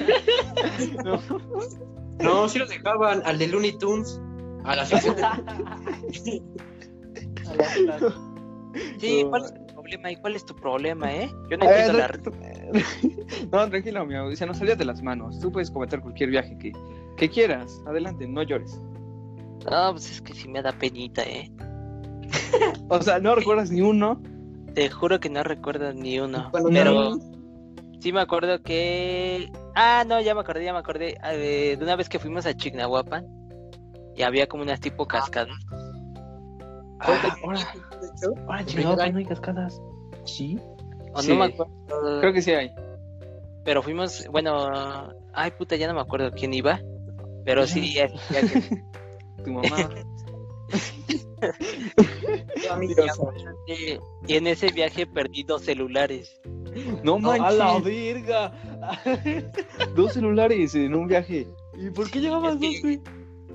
No, sí lo dejaban al de Looney Tunes. A la sección de... Sí, No. ¿cuál es tu problema? ¿Y cuál es tu problema, eh? Yo no entiendo la no, tranquilo, o sea, no salías de las manos. Tú puedes comentar cualquier viaje que, que quieras. Adelante, no llores. No, pues es que sí me da penita, eh. O sea, no recuerdas ni uno. Te juro que no recuerdo ni uno. Bueno, pero sí me acuerdo que. Ah, no, ya me acordé, ya me acordé. ah, De, de una vez que fuimos a Chignahuapan y había como unas tipo cascadas. Ah, ahora, Ahora, Me chingado, da- no hay cascadas. sí. O Sí. no me acuerdo. Creo que sí hay. Pero fuimos, bueno, ay puta, ya no me acuerdo quién iba. Pero sí, ya- ya que- Tu mamá. Y en ese viaje perdí dos celulares. No ¡A la manches. virga! Dos celulares en un viaje. ¿Y por qué llevabas Es que- dos, güey?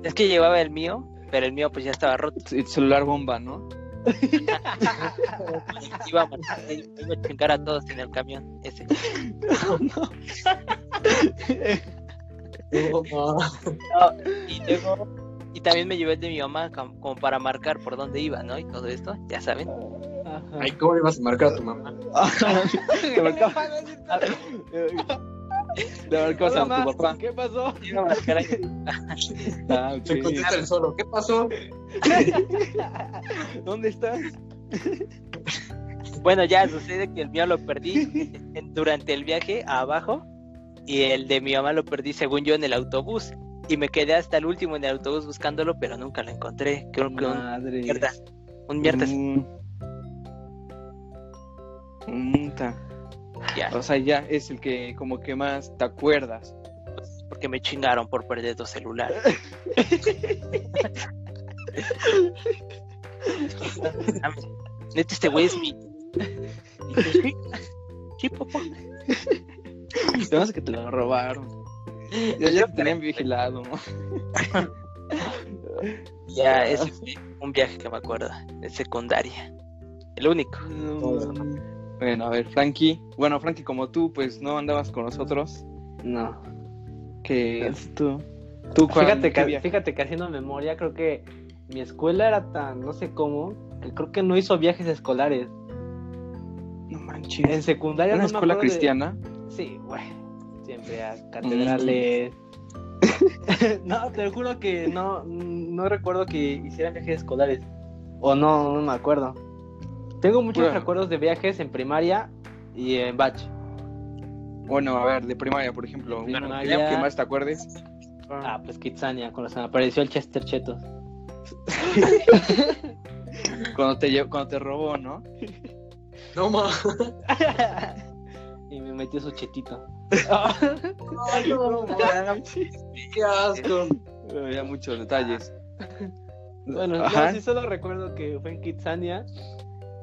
Es que llevaba el mío, pero el mío pues ya estaba roto. El celular bomba, ¿no? Íbamos, iba a chingar a todos en el camión ese. Y luego, y también me llevé el de mi mamá com- como para marcar por dónde iba, ¿no? Y todo esto, ya saben. Ajá. Ay, ¿cómo le vas a marcar a tu mamá? Le marcaba- le marcabas a tu papá. ¿Qué pasó? Iba a marcar ahí. Ah, Se contesta el solo. ¿Qué pasó? ¿Dónde estás? Bueno, ya sucede que el mío lo perdí durante el viaje abajo y el de mi mamá lo perdí según yo en el autobús y me quedé hasta el último en el autobús buscándolo pero nunca lo encontré creo que un mierda un mierda Mm. Ya. O sea, ya es el que como que más te acuerdas. porque me chingaron por perder dos celulares. Neta este güey es mi sí, papá. Además que te lo robaron. Ya, ya te tenían vigilado. ya ese fue un viaje que me acuerdo de secundaria. El único Bueno, a ver, Frankie. Bueno, Frankie, como tú, pues no andabas con nosotros. No. Que tú. ¿Tú cuál- Fíjate que, fíjate que haciendo memoria, creo que mi escuela era tan, no sé cómo, que creo que no hizo viajes escolares. No manches. En secundaria ¿Una no me escuela de- cristiana? Sí, güey. Siempre a catedrales. no, te juro que no, no recuerdo que hicieran viajes escolares. O no, no me acuerdo. Tengo muchos Bueno. recuerdos de viajes en primaria y en batch. Bueno, a ver, de primaria, por ejemplo. Una Primaria. que más te acuerdes. Ah, pues Kitsania, cuando se me apareció el Chester Chetos. Cuando te, lle- cuando te robó, ¿no? No, ma. y me metió su chetito. Ay, no, ma. Qué asco. Ya muchos detalles. Bueno, yo sí solo recuerdo que fue en Kitsania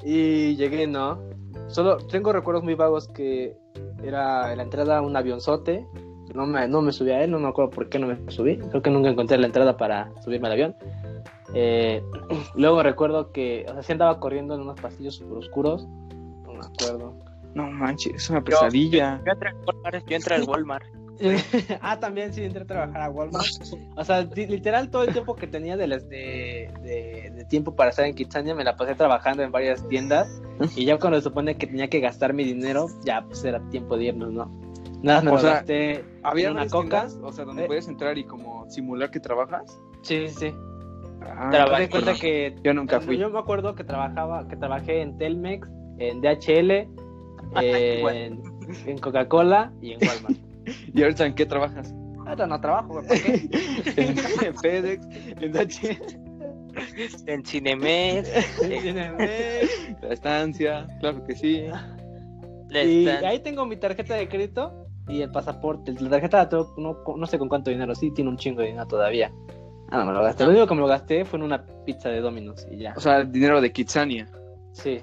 y llegué, ¿no? Solo tengo recuerdos muy vagos que era la entrada a un avionzote. No me, no me subí a él, no me acuerdo por qué no me subí. Creo que nunca encontré la entrada para subirme al avión. Eh, luego recuerdo que, o sea, sí andaba corriendo en unos pasillos super oscuros. No me acuerdo. No manches, es una pesadilla. yo entré al Walmart yo entré al Walmart ah, también sí entré a trabajar a Walmart. O sea, literal todo el tiempo que tenía de, las de, de, de tiempo para estar en Kitsania me la pasé trabajando en varias tiendas y ya cuando se supone que tenía que gastar mi dinero, ya pues era tiempo de irnos, ¿no? Nada, me O lo sea, gasté ¿Había en una coca. tiendas, O sea, donde Eh. puedes entrar y como simular que trabajas. Sí, sí, sí. Ah, cuenta que Yo nunca fui. yo me acuerdo que trabajaba, que trabajé en Telmex, en DHL, en, en Coca-Cola y en Walmart. ¿Y ahorita en qué trabajas? Ahora no trabajo, ¿por qué? en FedEx, en DHL, en Cinemex Cinemex. la estancia, claro que sí. Y ahí tengo mi tarjeta de crédito y el pasaporte. La tarjeta la tengo, no, no sé con cuánto dinero, sí, tiene un chingo de dinero todavía. Ah, no me lo gasté. Lo único que me lo gasté fue en una pizza de Domino's y ya. O sea, dinero de Kitsania. Sí.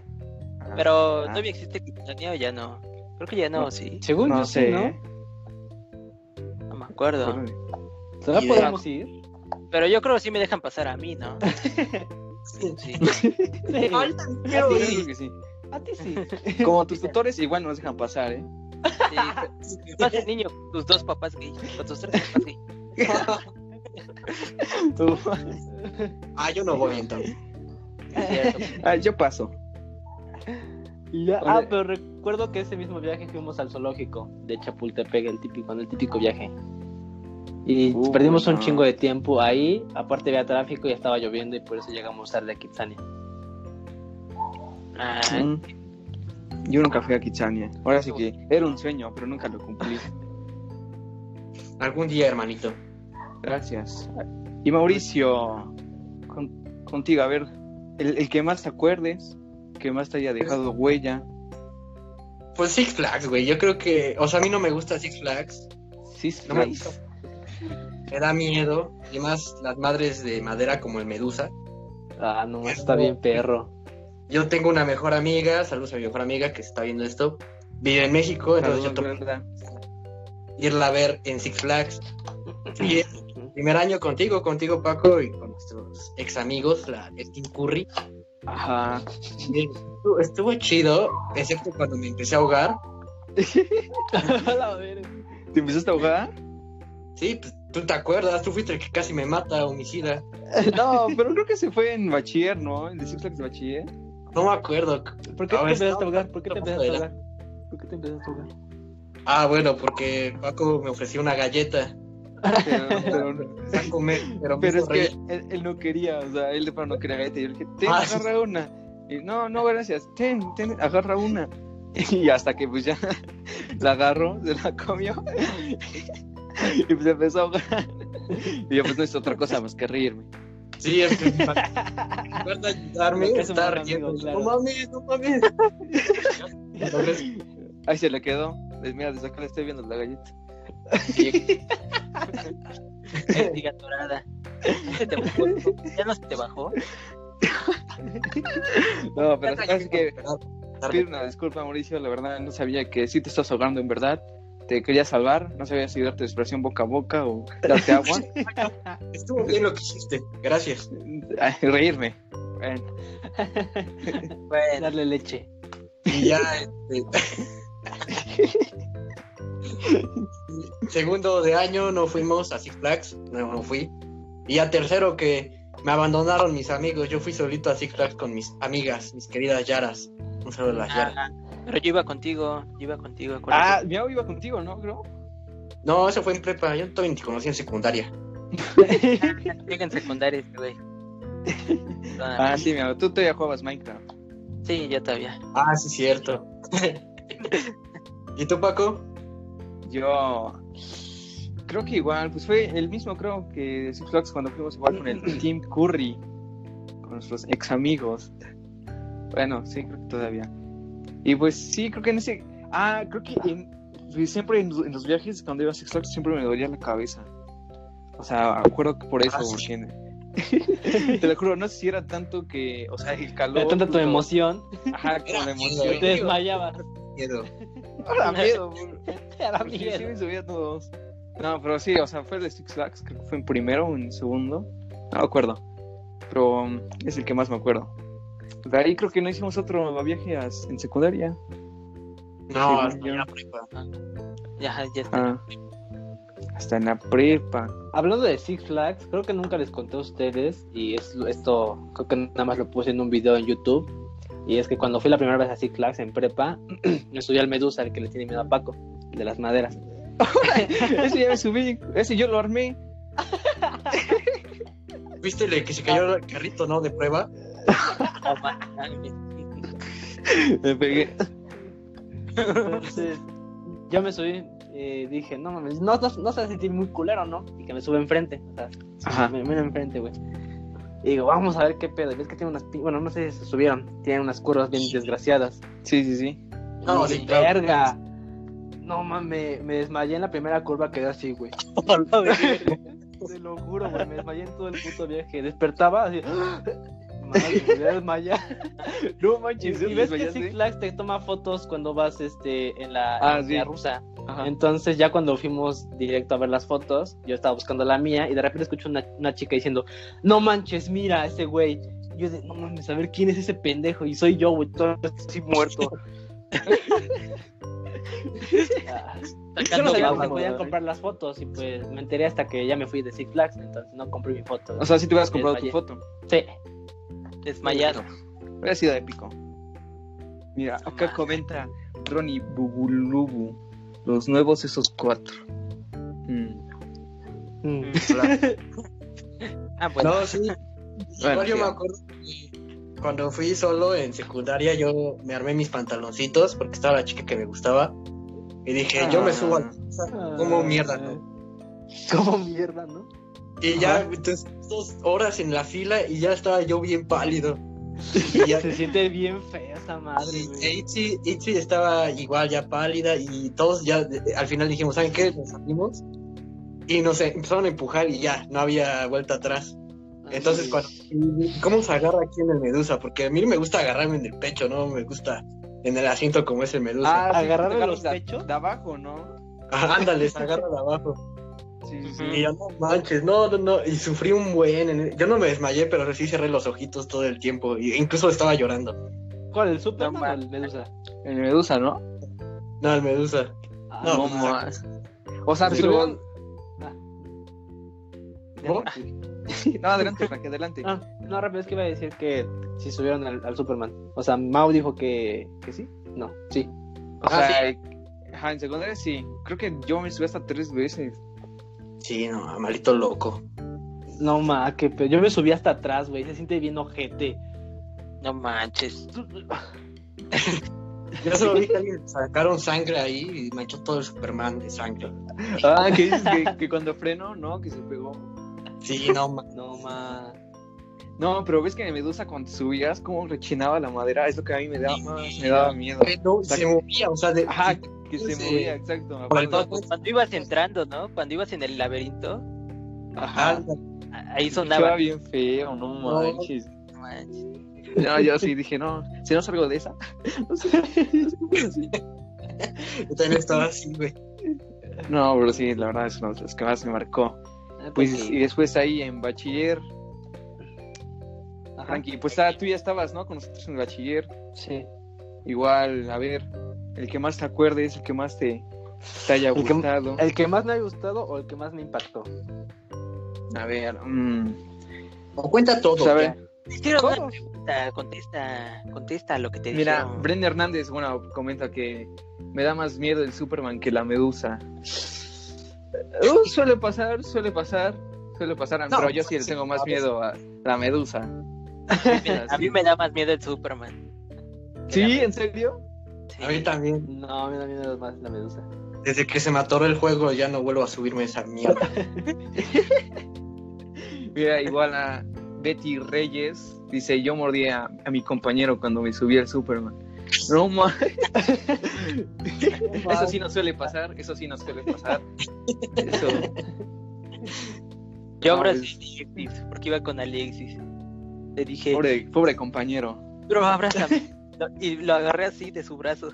pero Ah. todavía existe Kitsania o ya no creo que ya no, No. sí Según No yo sé. sí, ¿no? Acuerdo ¿Todavía Idea. podemos ir? pero yo creo que sí me dejan pasar a mí no sí. Sí. Ahorita que sí. A ti sí. Como tus tutores igual nos dejan pasar, ¿eh? Sí, más el niño, tus dos papás gay, con tus tres papás gay. Tú. Ah, yo no voy entonces. Ah, yo paso. Ya-. Ah, pero recuerdo que ese mismo viaje fuimos al zoológico de Chapultepec, el típico, el típico viaje. Y Uh, perdimos un no. chingo de tiempo ahí. Aparte había tráfico y estaba lloviendo y por eso llegamos tarde a Kitsania. Ah, Mm. Yo nunca fui a Kitsania. Ahora sí que era un sueño, pero nunca lo cumplí. Algún día, hermanito. Gracias. Y Mauricio, con- contigo, a ver, el, el que más te acuerdes, que más te haya dejado huella. Pues Six Flags, güey. Yo creo que, o sea, a mí no me gusta Six Flags. Sí, No me Flags. gusta. Me da miedo. Y más las madres de madera como el Medusa. Ah, no, está bien perro. Yo tengo una mejor amiga, saludos a mi mejor amiga que está viendo esto. Vive en México, entonces yo que irla a ver en Six Flags. Y el primer año contigo, contigo Paco y con nuestros ex amigos, la el Team Curry. Ajá. Estuvo, estuvo chido, excepto cuando me empecé a ahogar. ¿Te empezaste a ahogar? Sí, pues tú te acuerdas, tú fuiste el que casi me mata, homicida. No, pero creo que se fue en bachiller, ¿no? El de Six Flags de bachiller. No me acuerdo. ¿Por qué A te ver, empezaste a ahogar? ¿Por qué te no, empezaste a no, ahogar? ¿Por qué te empezaste a ahogar? Ah, bueno, porque Paco me ofreció una galleta Pero, pero, pero, me pero hizo es que él, él no quería, o sea, él de pronto no quería galleta. Y yo le dije, ten, Ah, sí. agarra una. Y no, no, gracias, ten, ten, agarra una. Y hasta que pues ya la agarró, se la comió. Y pues empezó a ahogar. Y yo pues no hice otra cosa más que reírme. Sí, es que de ayudarme, es amigo, riendo. claro. No mames, no mames. Ahí se le quedó. Pues, Mira, desde acá le estoy viendo la galleta. sí, Diga dorada. ¿Se te bajó? ¿Ya no se te bajó? No, pero sabes que pido una disculpa, Mauricio. La verdad, no sabía que sí te estás ahogando en verdad. Te quería salvar. No sabía si darte expresión boca a boca o darte agua. Estuvo bien lo que hiciste. Gracias. Ay, reírme. Bueno, Bueno, Darle leche. Y ya, este... Segundo de año no fuimos a Six Flags, no, no fui. Y ya tercero que me abandonaron mis amigos, yo fui solito a Six Flags con mis amigas, mis queridas Yaras. Un saludo a las Yaras. ah, pero yo iba contigo, yo iba contigo, Ah, mi abuelo iba contigo, ¿no, bro? No, eso fue en prepa, yo todavía ni te conocí en secundaria. Llega en secundaria este güey. Ah, sí, mi abuelo. Tú todavía jugabas Minecraft. Sí, ya todavía. Ah, sí, cierto. ¿Y tú, Paco? Yo creo que igual, pues fue el mismo, creo que de Six Flags cuando fuimos igual con el Team Curry, con nuestros ex amigos. Bueno, sí, creo que todavía. Y pues sí, creo que en ese. Ah, creo que en- pues, siempre en, los- en los viajes cuando iba a Six Flags siempre me dolía la cabeza. O sea, acuerdo que por eso, Ah, sí. porque- Te lo juro, no sé si era tanto que, o sea, el calor. Era tanta tu emoción. Ajá, como la Era emoción. Te desmayabas. Miedo. Ahora miedo, da Porque sí, sí miedo. me subía a todos. No, pero sí, o sea, fue el de Six Flags, creo que fue en primero o en segundo. No me acuerdo. Pero um, es el que más me acuerdo. De ahí creo que no hicimos otro viaje a- en secundaria. No, Sí, hasta yo- la prepa. Ya, ya está. Ah, hasta en la prepa. Hablando de Six Flags, creo que nunca les conté a ustedes y es, esto creo que nada más lo puse en un video en YouTube. Y es que cuando fui la primera vez a Six Flags en prepa, me subí al Medusa, el que le tiene miedo a Paco, el de las maderas. ese ya me subí, ese yo lo armé. ¿Viste el que se cayó el carrito, no? De prueba. Me pegué. Entonces, yo me subí y dije, no mames, no, no, no se va a sentir muy culero, ¿no? Y que me sube enfrente, o sea, Ajá. me me enfrente, güey. Y digo, vamos a ver qué pedo. Y ves que tiene unas, bueno, no sé si se subieron, tienen unas curvas bien desgraciadas. Sí, sí, sí. No, sí, verga. No mames, me desmayé en la primera curva, quedé así, güey. Te lo juro, güey, me desmayé en todo el puto viaje. Despertaba así. Madre, me voy a desmayar. No Y, manches, y ves que Six Flags te toma fotos cuando vas este en la, Ah, en sí. la rusa. Ajá. Entonces ya cuando fuimos directo a ver las fotos, yo estaba buscando la mía y de repente escucho una, una chica diciendo, no manches, mira a ese güey. Y Yo de, no mames, a ver quién es ese pendejo. Y soy yo, güey, todo así muerto. Ah, yo no sabía que podían comprar las fotos y pues me enteré hasta que ya me fui de Six Flags, entonces no compré mi foto. O sea, si te hubieras comprado tu foto. Sí. Desmayado. Hubiera sido épico. Mira, acá comenta Ronnie Bubulubu. Los nuevos esos cuatro. Mm. Mm. Ah, bueno. No, sí. Bueno, yo sí. me acuerdo que cuando fui solo en secundaria, yo me armé mis pantaloncitos porque estaba la chica que me gustaba. Y dije, yo me subo a la mesa, como mierda, ¿no? Como mierda, ¿no? Y ya, entonces, dos horas en la fila y ya estaba yo bien pálido. Y ya- Se siente bien fea esa madre, y güey. Itzy, Itzy estaba igual ya pálida y todos ya de- al final dijimos, ¿saben qué? Nos salimos y nos empezaron a empujar y ya, no había vuelta atrás. Entonces, cuando, ¿cómo se agarra aquí en el medusa? Porque a mí me gusta agarrarme en el pecho, no me gusta en el asiento como es el medusa. Ah, te los de- pechos. De abajo, ¿no? Ajá, ándale, se agarra de abajo. Sí, sí, sí. Y yo, no manches, no, no, no. Y sufrí un buen. en el- Yo no me desmayé, pero sí cerré los ojitos todo el tiempo. Y incluso estaba llorando. ¿Cuál? ¿El Superman No, o el Medusa? El Medusa, ¿no? No, el medusa. Ah, No, No, pues, más. O sea, Se pero... subieron- Ah. ¿Cómo? No, adelante, Frank, adelante. Ah, no, rápido, es que iba a decir que sí subieron al, al Superman. O sea, Mau dijo que, que sí. No, sí. O Ah, sea, en secundaria sí. Creo que yo me subí hasta tres veces. Sí, no, malito loco. No, ma, que pe- yo me subí hasta atrás, güey. Se siente bien ojete. No manches. Yo solo vi que alguien sacaron sangre ahí y manchó todo el Superman de sangre. Ah, que dices que, que cuando frenó, ¿no? Que se pegó. Sí, no, ma- No, ma. No, pero ves que en Medusa cuando subías, como rechinaba la madera, es lo que a mí me daba más, me daba miedo. no, se movía, o sea, de, Ajá, que se Sí. movía, exacto. Por el Aparte- toque. Cuando ibas entrando, ¿no? Cuando ibas en el laberinto, Ajá. Anda, ahí Sonaba sonaba. bien feo, no No. manches. No manches. No, yo sí dije, no, si no salgo de esa. No sé, sí. yo también estaba así, güey. No, pero sí, la verdad es de que más me marcó. Pues, y después ahí en bachiller, Ajá. Frankie, pues ah, tú ya estabas, ¿no? Con nosotros en el bachiller. Sí. Igual, a ver, el que más te acuerdes, el que más te, te haya El que- gustado. ¿El que más me ha gustado o el que más me impactó? A ver, mm, O cuenta todo. pues, a ver. Te hicieron una Todos. pregunta, contesta, contesta lo que te Mira, dijeron. Brenda Hernández, bueno, comenta que me da más miedo el Superman que la Medusa. Uh, suele pasar, suele pasar, suele pasar, No, pero yo sí le tengo más miedo a la Medusa. A mí me da más miedo el Superman. ¿Sí? ¿En serio? Sí. A mí también. No, a mí también me da más la medusa. Desde que se me atoró el juego ya no vuelvo a subirme esa mierda. Mira, igual a Betty Reyes dice, yo mordí a, a mi compañero cuando me subí al Superman. No ma- Eso sí no suele pasar, eso sí no suele pasar. Eso. Yo No, abracé es- Alexis, porque iba con Alexis. Le dije, Pobre, pobre compañero. pero abrázame. Y lo agarré así de su brazo.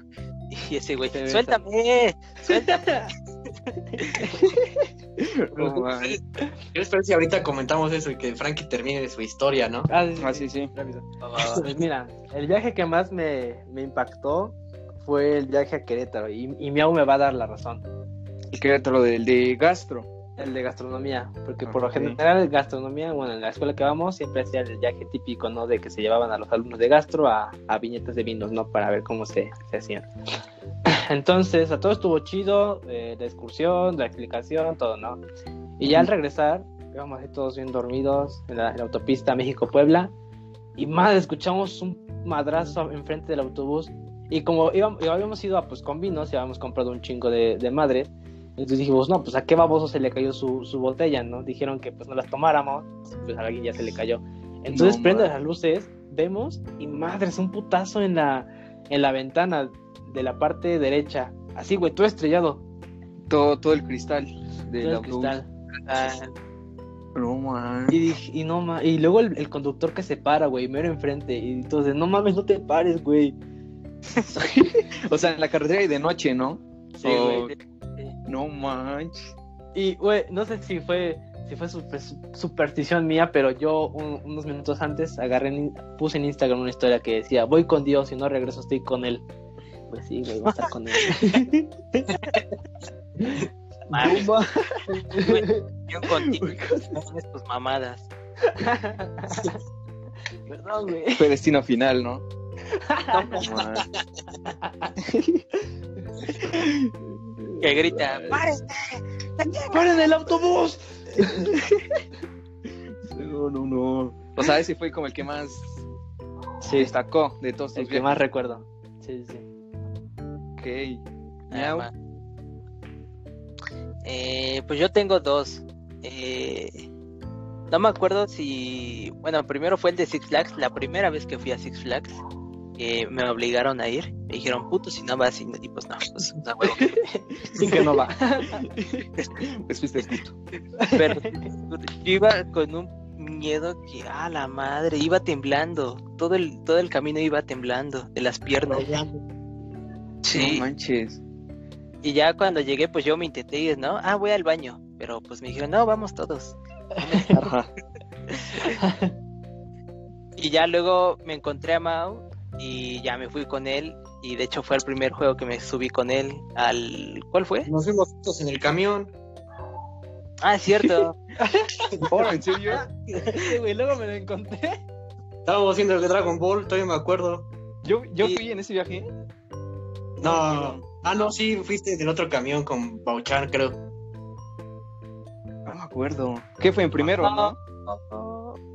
Y ese güey, suéltame, suéltame. Ma. Yo espero si ahorita comentamos eso y que Frankie termine su historia, ¿no? Ah, sí, Ah, sí, sí. Pues mira, el viaje que más me, me impactó fue el viaje a Querétaro y, y Miau me va a dar la razón, Y que lo del de gastro. El de gastronomía, porque por lo general gastronomía, bueno, en la escuela que vamos siempre hacía el viaje típico, ¿no? De que se llevaban a los alumnos de gastro a, a viñetas de vinos, ¿no? Para ver cómo se, se hacían. Entonces, a todo estuvo chido, eh, la excursión, la explicación, todo, ¿no? Y ya al regresar, íbamos así todos bien dormidos en la, en la autopista México-Puebla. Y más, escuchamos un madrazo enfrente del autobús. Y como íbamos, habíamos ido a, pues, con vinos y habíamos comprado un chingo de, de madres, entonces dijimos, no, pues a qué baboso se le cayó su, su botella, ¿no? Dijeron que pues no las tomáramos, pues a alguien ya se le cayó. Entonces No, prende las luces, vemos y madres, un putazo en la, en la ventana de la parte derecha. Así, güey, todo estrellado. Todo, todo el cristal del todo el autobús. cristal. ah, No, man. Y, dije- y no y luego el, el conductor que se para, güey, mero enfrente. Y entonces, no mames, no te pares, güey. O sea, en la carretera y de noche, ¿no? Sí, O- güey. No manches. Y, güey, no sé si fue, si fue super- superstición mía, pero yo un- unos minutos antes agarré, en- puse en Instagram una historia que decía, voy con Dios y no regreso, estoy con él. Pues sí, güey, voy a estar con él. mames, yo contigo, no haces tus mamadas. Perdón, güey. Fue destino final, ¿no? No. Que grita, ¡párese! ¡Paren el autobús! No, no, no. O sea, ese fue como el que más Sí, destacó de todos el que más recuerdo. Sí, sí. Ok. Nada. Eh, pues yo tengo dos. Eh, No me acuerdo si. Bueno, primero fue el de Six Flags. La primera vez que fui a Six Flags, eh, me obligaron a ir. Me dijeron, puto, si no vas. Y y pues no, pues no, huevo. Sin que no va. Pues fuiste puto. Pero yo iba con un miedo que, ah, la madre, iba temblando. Todo el, todo el camino iba temblando de las piernas. No Sí. manches. Y ya cuando llegué, pues yo me intenté ir, ¿no? Ah, voy al baño. Pero pues me dijeron, no, vamos todos. Ajá. Y ya luego me encontré a Mau y ya me fui con él. Y de hecho fue el primer juego que me subí con él al... ¿Cuál fue? Nos fuimos juntos en el camión. Ah, es cierto. ¿en serio? Güey, luego me lo encontré. Estábamos haciendo el de Dragon Ball, todavía me acuerdo. Yo, yo fui en ese viaje. No, ah, no, sí, fuiste del otro camión con Bauchan, creo. No me acuerdo. ¿Qué fue en primero, no?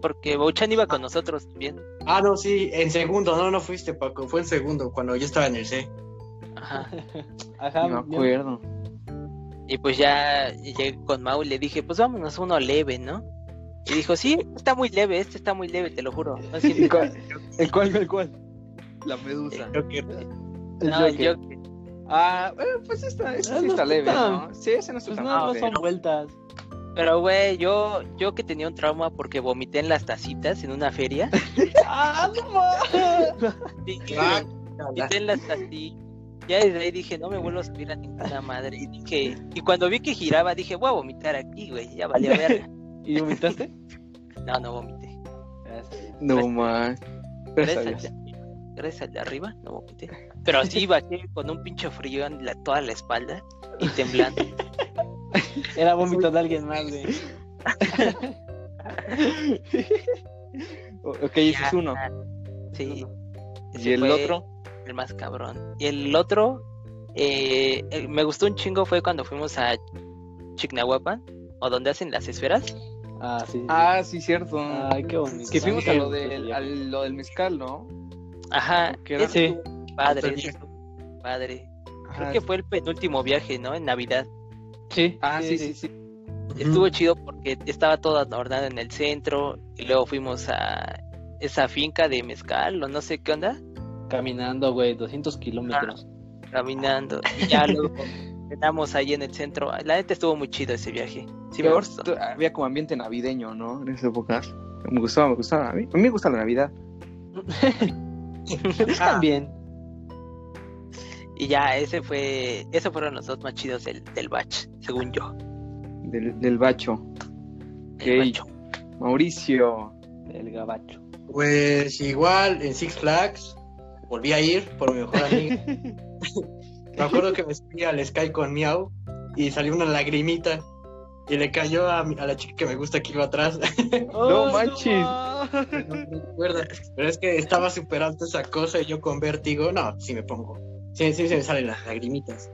Porque Bouchan iba con nosotros también. Ah, no, sí, en segundo, no, no fuiste, Paco, fue en segundo, cuando yo estaba en el C. Ajá. Ajá, No me acuerdo. Y pues ya llegué con Mau y le dije, pues vámonos uno leve, ¿no? Y dijo, sí, está muy leve, este está muy leve, te lo juro. No, es ¿El cuál? ¿El cuál? ¿El cuál? La medusa. Creo que no, el Joker. Joker. Ah, eh, pues esta, esta Ah, sí no está está leve, ¿no? Sí, ese no está Pues tan no, no son vueltas. Pero, güey, yo, yo que tenía un trauma porque vomité en las tacitas en una feria. ¡Ah, no Ah, vomité en las tacitas. Ya desde ahí dije, no me vuelvo a subir a ninguna madre. Y dije, y cuando vi que giraba, dije, voy a vomitar aquí, güey. Ya valió ver. ¿Y vomitaste? No, no vomité. No, man. Gracias Gracias. al, de, gracias al de arriba, no vomité. Pero sí bajé con un pinche frío en la, toda la espalda y temblando. Era vómito de alguien más, güey. Ok, ese es uno. Sí. ¿Y Ese el fue otro? El más cabrón. Y el otro, eh, el- me gustó un chingo fue cuando fuimos a Chignahuapan, o donde hacen las esferas. Ah, sí. sí. Ah, sí, cierto. Ay, qué bonito. que fuimos a lo del, a lo del mezcal, ¿no? Ajá, ¿Qué era? ese padre, el padre. Creo Ajá. que fue el penúltimo viaje, ¿no? En Navidad. Sí. Ah, sí, sí, sí. Estuvo chido porque estaba todo adornado en el centro y luego fuimos a esa finca de mezcal o no sé qué onda, Caminando, güey, 200 kilómetros. caminando y ya luego cenamos ahí en el centro. La neta estuvo muy chido ese viaje. Sí me gustó. había como ambiente navideño, ¿no? En esa época. Me gustaba, me gustaba. A mí, a mí me gusta la Navidad. También. Y ya ese fue, esos fueron los dos más chidos del, del batch, según yo. Del, del bacho. El Ok. bacho. Mauricio. El gabacho. Pues igual en Six Flags volví a ir por mi mejor amigo. me acuerdo que me subí al Sky con Miau y salió una lagrimita y le cayó a, mi- a la chica que me gusta que iba atrás. No manches. no me recuerda. Pero es que estaba súper alto esa cosa y yo con vértigo, no, sí me pongo. Sí, sí se me salen las lagrimitas.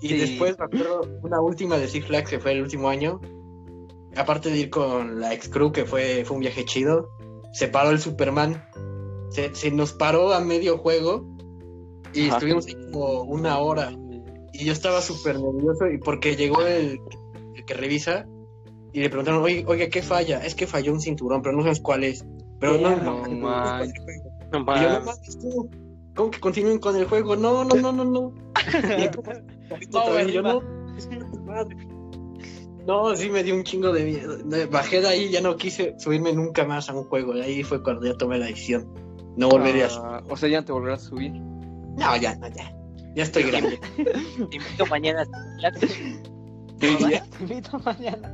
y Sí. después me acuerdo una última de Six Flags que fue el último año. Aparte de ir con la ex crew, que fue, fue un viaje chido, se paró el Superman. Se, se nos paró a medio juego y Ajá. estuvimos ahí como una hora. Y yo estaba súper nervioso y porque llegó el, el que revisa y le preguntaron, oye, oiga, ¿qué falla? Es que falló un cinturón, pero no sabes cuál es. Pero no, No, no. No y yo, no mames. mames, tú, ¿cómo que continúen con el juego? No, no, no, no, no. Vez, yo, no, no. No, sí me dio un chingo de miedo. Bajé de ahí, ya no quise subirme nunca más a un juego. De ahí fue cuando ya tomé la decisión. No volvería a Ah, o sea, ya no te volverás a subir. No, ya, no, ya. Ya estoy grande. Te invito mañana. Te invito mañana.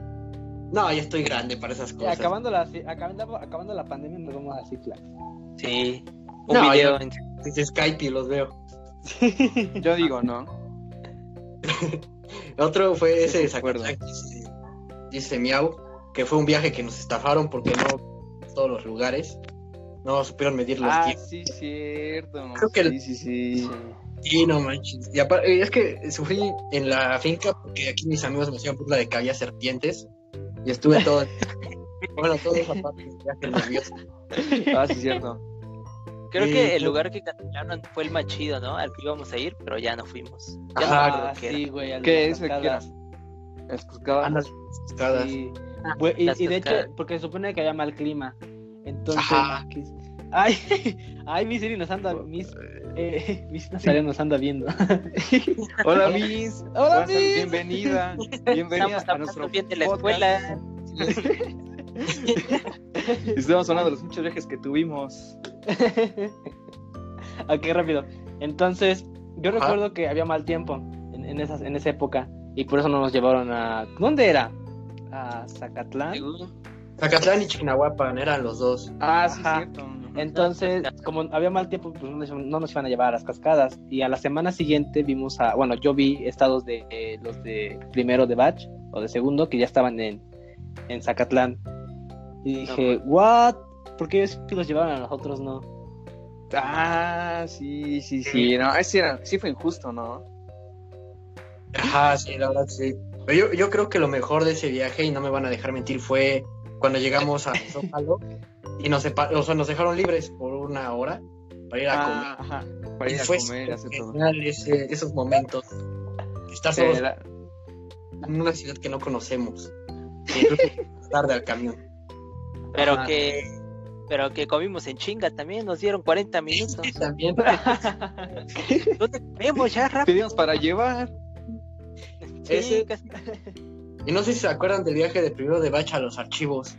No, ya estoy grande para esas Y cosas. acabando la, acabando, acabando la pandemia nos vamos a Flags. Sí. Un No, video yo- en Dice Skype y los veo. Yo digo, ¿no? Otro fue ese de De acuerdo. Zacatecas, dice, dice Miau, que fue un viaje que nos estafaron porque no todos los lugares no supieron medir los Ah, tiempos. sí, cierto. Creo que sí, el- sí, sí. Sí, no manches. Y aparte, es que sufrí en la finca porque aquí mis amigos me hacían burla de que había serpientes y estuve todo. bueno, toda esa parte del viaje nervioso. Ah, sí, cierto. Creo que el sí. lugar que cancelaron fue el más chido, ¿no? Al que íbamos a ir, pero ya no fuimos. Ya Ah, sí, güey. al ¿Qué es? Las cascadas. Güey, y, Las y de hecho, porque se supone que había mal clima. Entonces, ay, ay, mi Siri nos anda, mis, eh, mis Nazario nos anda viendo. Hola, Miss. Hola, Miss. Bienvenida. Bienvenida Estamos a nuestro bien de la podcast. escuela. Estamos hablando de los muchos viajes que tuvimos. ok, rápido. Entonces, yo Ajá. recuerdo que había mal tiempo en, en, esas, en esa época y por eso no nos llevaron a... ¿Dónde era? A Zacatlán. Zacatlán y Chignahuapan eran los dos. Ah, sí, Ajá. cierto. Entonces, como había mal tiempo, pues no nos, no nos iban a llevar a las cascadas. Y a la semana siguiente vimos a, bueno, yo vi estados de eh, los de primero de batch o de segundo que ya estaban en, en Zacatlán. Y dije, ¿what? ¿Por qué ellos sí los llevaron a nosotros no? Ah, sí, sí, sí. No, ese era, sí fue injusto, ¿no? Ajá, sí, la verdad sí. Pero yo, yo creo que lo mejor de ese viaje, y no me van a dejar mentir, fue cuando llegamos a Zócalo y nos, sepa- o sea, nos dejaron libres por una hora para ir a comer. Ah, ajá. Para Y ir a fue comer y hacer todo. ese- esos momentos. Estar Sí, solos era- en una ciudad que no conocemos. Incluso tarde al camión. Pero Ajá. que pero que comimos en chinga también, nos dieron 40 minutos. También. ¿Dónde comemos ya rápido? Pedimos para llevar. Sí, Ese- casi- Y no sé si se acuerdan del viaje de primero de Bacha a los archivos.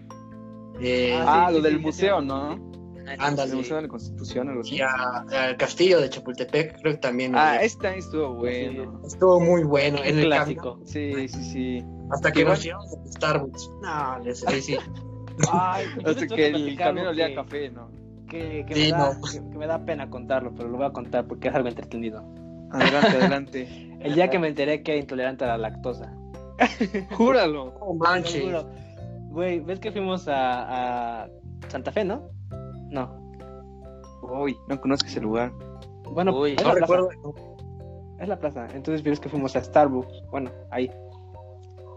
Eh, Ah, Ah, sí, lo sí, del sí, museo, sí. ¿no? Ándale. El museo de la Constitución, algo así. y a- al castillo de Chapultepec, creo que también. Ah, eh, ese también estuvo bueno. Estuvo muy bueno. En el clásico. Sí, sí, sí. hasta que nos llevamos a Starbucks. No, les ahí sí. Ay, yo tengo que el camión olía que- a café, ¿no? Que, que Sí, me da, no. que, que me da pena contarlo, pero lo voy a contar porque es algo entretenido. Adelante, adelante. El día que me enteré que era intolerante a la lactosa. Júralo. Lo manches. juro. Güey, ¿ves que fuimos a, a Santa Fe, no? No. Uy, no conozco ese lugar. Bueno, Uy. es, No la plaza, recuerdo. es la plaza. Entonces ves que fuimos a Starbucks. Bueno, ahí.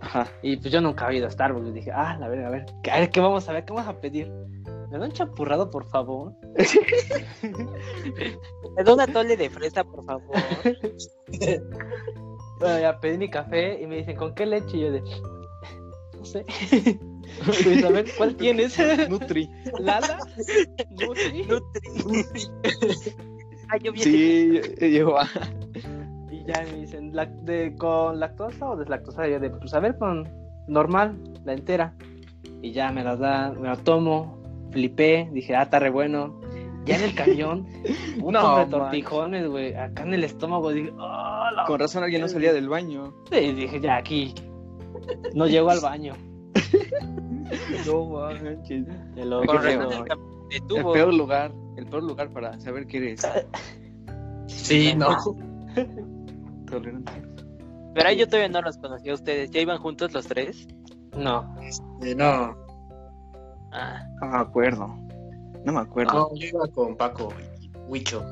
Ajá. Y pues yo nunca había ido a Starbucks. Y dije, ah, a ver, a ver. ¿Qué, a ver, ¿qué vamos a ver? ¿Qué vamos a pedir? ¿Me da un champurrado, por favor? Me da una tole de fresa, por favor. Bueno, ya pedí mi café y me dicen, ¿con qué leche? Y yo de, no sé. Pues, a ver, ¿cuál tienes? Nutri. ¿Lala? ¿Nutri? Nutri. Ay, yo bien Sí. Ya me dicen, "¿Lac- de, ¿con lactosa o deslactosa? Y yo de, pues a ver, con normal, la entera. Y ya me la dan, me la tomo, flipé, dije, ah, está re bueno. Ya en el camión, un No, no, de man. tortijones, güey, acá en el estómago, dije, ah, la Con razón alguien no salía del baño. Y dije, ya aquí, no llego al baño. No manches. Lo Qué feo. el El peor lugar, el peor lugar para saber que eres Sí, no. tolerante. Pero ahí yo todavía no los conocía a ustedes. ¿Ya iban juntos los tres? No, Eh, no. Ah, No me acuerdo. No me acuerdo. No, yo iba con Paco y Huicho.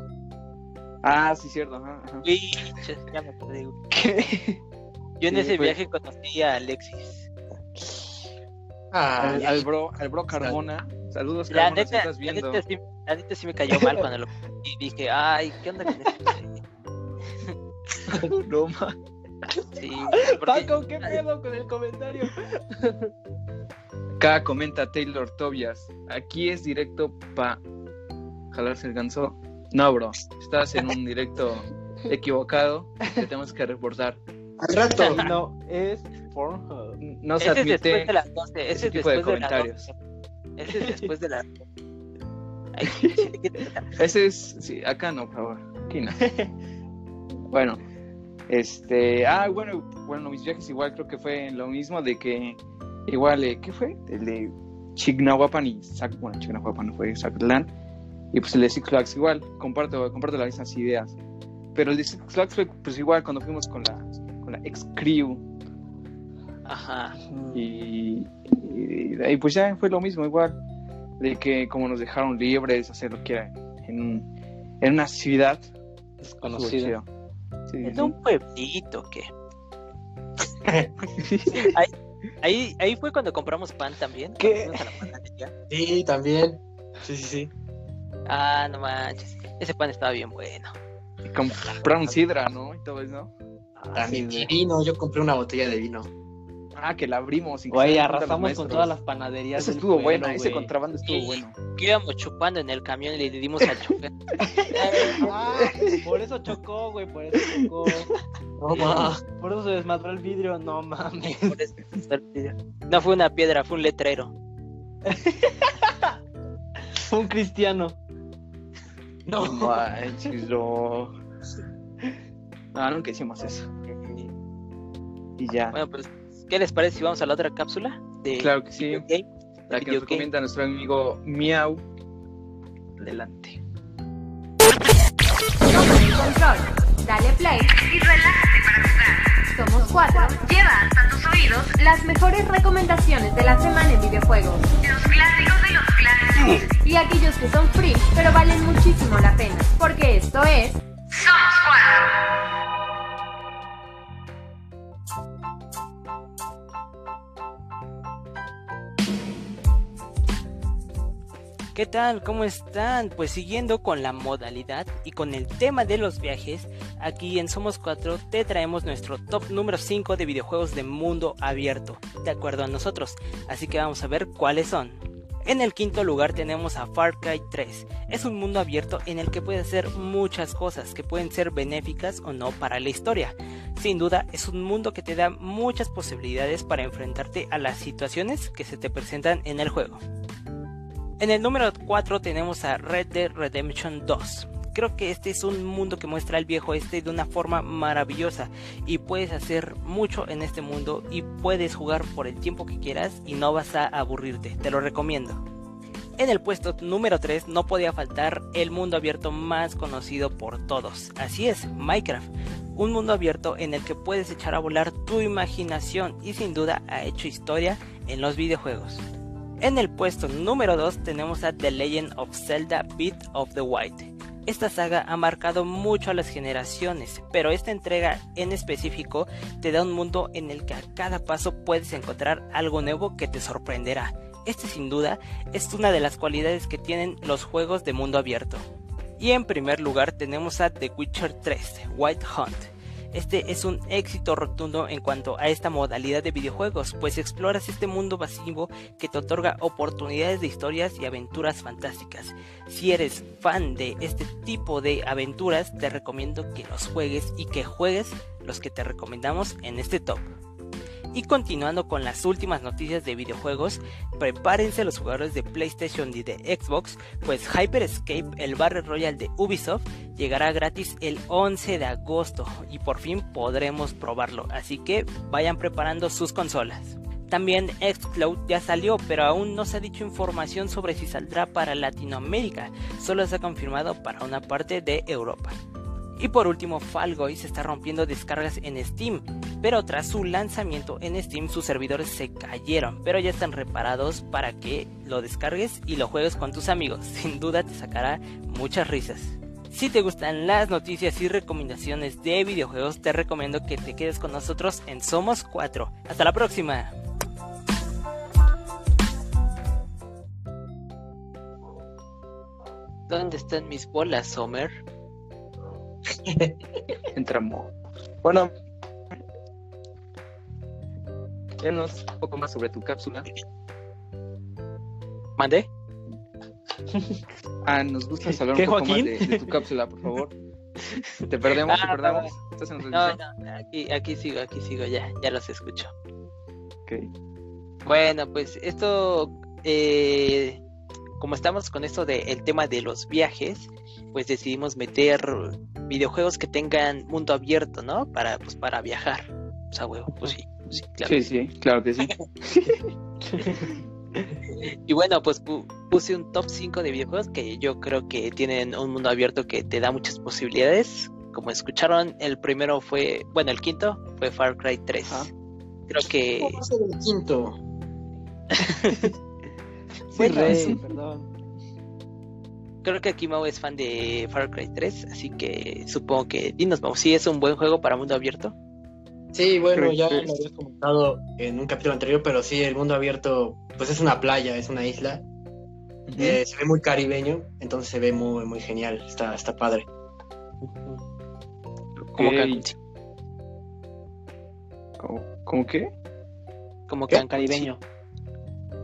Ah, sí, cierto. Ajá, ajá. uy, ya me. Yo en Sí, ese fue- viaje conocí a Alexis. Ah, Al, al bro, al bro Carmona. Saludos, La Carmona, si neta, estás la, viendo. neta sí, la neta sí me cayó mal cuando lo y dije, ay, ¿qué onda con este? No ma- Sí, porque- Paco, ¿qué pedo con el comentario? Acá comenta Taylor Tobias. Aquí es directo pa jalarse el ganso. No, bro. Estás en un directo equivocado. Te tenemos que reportar. al rato. No, es Pornhub. No se ese es después admite de las 12. Ese ese es tipo de después de, las comentarios. 12. Ese es después de las Ay, Ese es. Sí, acá no, por favor. Aquí no. bueno. Este. Ah, bueno, bueno, mis viajes igual creo que fue lo mismo de que. Igual, eh, ¿qué fue? El de Chignahuapan y Zac. Bueno, Chignahuapan no fue Zacatlán. Y pues el de Six Flags igual. Comparto, comparto las mismas ideas. Pero el de Six Flags fue pues igual cuando fuimos con la, con la ex crew. Ajá. Y, y pues ya fue lo mismo igual. De que como nos dejaron libres, hacer lo que era en, en una ciudad. Desconocida. Sí, Es sí. un pueblito que. ahí, ahí, ahí fue cuando compramos pan también. Sí, también. Sí, sí, sí. Ah, no manches. Ese pan estaba bien bueno. Y compraron sidra, ¿no? Y todo eso, ¿no? También sí, vino. Yo compré una botella de vino. Ah, que la abrimos. que Güey, arrasamos con todas las panaderías. Esa del estuvo pueblo, buena, ese contrabando estuvo bueno. Que íbamos chupando en el camión y le dimos al chofer. Ah, por eso chocó, güey, por eso chocó. No, ma. Por eso se desmadró el vidrio, no mames. Por eso el video. No fue una piedra, fue un letrero. Fue un cristiano. No manches, no. No, nunca hicimos eso. Y ya. Bueno, pues, ¿qué les parece si vamos a la otra cápsula? De Claro que sí. game? La que nos game. recomienda nuestro amigo Miau. Adelante. Toma el control, dale play, Y relájate para jugar. somos cuatro. Lleva hasta tus oídos Las mejores recomendaciones de la semana en videojuegos. los clásicos de los clásicos. Y aquellos que son free, pero valen muchísimo la pena. Porque esto es Somos cuatro. ¿Qué tal? ¿Cómo están? Pues siguiendo con la modalidad y con el tema de los viajes, aquí en Somos 4 te traemos nuestro top número 5 de videojuegos de mundo abierto, de acuerdo a nosotros, así que vamos a ver cuáles son. En el quinto lugar tenemos a Far Cry 3. Es un mundo abierto en el que puedes hacer muchas cosas que pueden ser benéficas o no para la historia. Sin duda es un mundo que te da muchas posibilidades para enfrentarte a las situaciones que se te presentan en el juego. En el número 4 tenemos a Red Dead Redemption 2. Creo que este es un mundo que muestra el viejo este de una forma maravillosa y puedes hacer mucho en este mundo y puedes jugar por el tiempo que quieras y no vas a aburrirte, te lo recomiendo. En el puesto número 3 no podía faltar el mundo abierto más conocido por todos, así es, Minecraft. Un mundo abierto en el que puedes echar a volar tu imaginación y sin duda ha hecho historia en los videojuegos. En el puesto número 2 tenemos a The Legend of Zelda Beat of the White. Esta saga ha marcado mucho a las generaciones, pero esta entrega en específico te da un mundo en el que a cada paso puedes encontrar algo nuevo que te sorprenderá. Este sin duda es una de las cualidades que tienen los juegos de mundo abierto. Y en primer lugar tenemos a The Witcher 3, White Hunt. Este es un éxito rotundo en cuanto a esta modalidad de videojuegos, pues exploras este mundo vacío que te otorga oportunidades de historias y aventuras fantásticas. Si eres fan de este tipo de aventuras, te recomiendo que los juegues y que juegues los que te recomendamos en este top. Y continuando con las últimas noticias de videojuegos, prepárense los jugadores de PlayStation y de Xbox, pues Hyper Escape, el Battle Royale de Ubisoft, llegará gratis el 11 de agosto y por fin podremos probarlo, así que vayan preparando sus consolas. También Xcloud ya salió, pero aún no se ha dicho información sobre si saldrá para Latinoamérica, solo se ha confirmado para una parte de Europa. Y por último, Fall Guys está rompiendo descargas en Steam, pero tras su lanzamiento en Steam sus servidores se cayeron, pero ya están reparados para que lo descargues y lo juegues con tus amigos. Sin duda te sacará muchas risas. Si te gustan las noticias y recomendaciones de videojuegos, te recomiendo que te quedes con nosotros en Somos 4. Hasta la próxima. ¿Dónde están mis bolas, Somer? Entramos. Bueno, Dinos un poco más sobre tu cápsula. ¿Mandé? Ah, nos gusta hablar ¿Qué, un poco Joaquín? más de, de tu cápsula, por favor. Te perdemos, te Ah. ¿Estás en No, no, aquí, aquí sigo, aquí sigo, ya, ya los escucho. Ok. Bueno, pues esto, eh, como estamos con esto del tema de los viajes, pues decidimos meter videojuegos que tengan mundo abierto, ¿no? Para, pues, para viajar. O sea, huevo, pues sí, pues sí, claro. Sí, sí, claro que sí. Y bueno, pues pu- puse un top 5 de videojuegos que yo creo que tienen un mundo abierto que te da muchas posibilidades. Como escucharon, el primero fue, bueno, el quinto fue Far Cry 3. Ajá. Creo que ¿Cómo va a ser el quinto? Sí, Bueno, rey, perdón. Creo que aquí Mau es fan de Far Cry 3, así que supongo que dinos Mau, si es un buen juego para mundo abierto. Sí, bueno, ya que- lo había comentado en un capítulo anterior, pero sí, el mundo abierto, pues es una playa, es una isla. Eh, se ve muy caribeño, entonces se ve muy, muy genial, está, está padre. Como que ¿Cómo, cómo qué? Como. Cancún, Caribeño.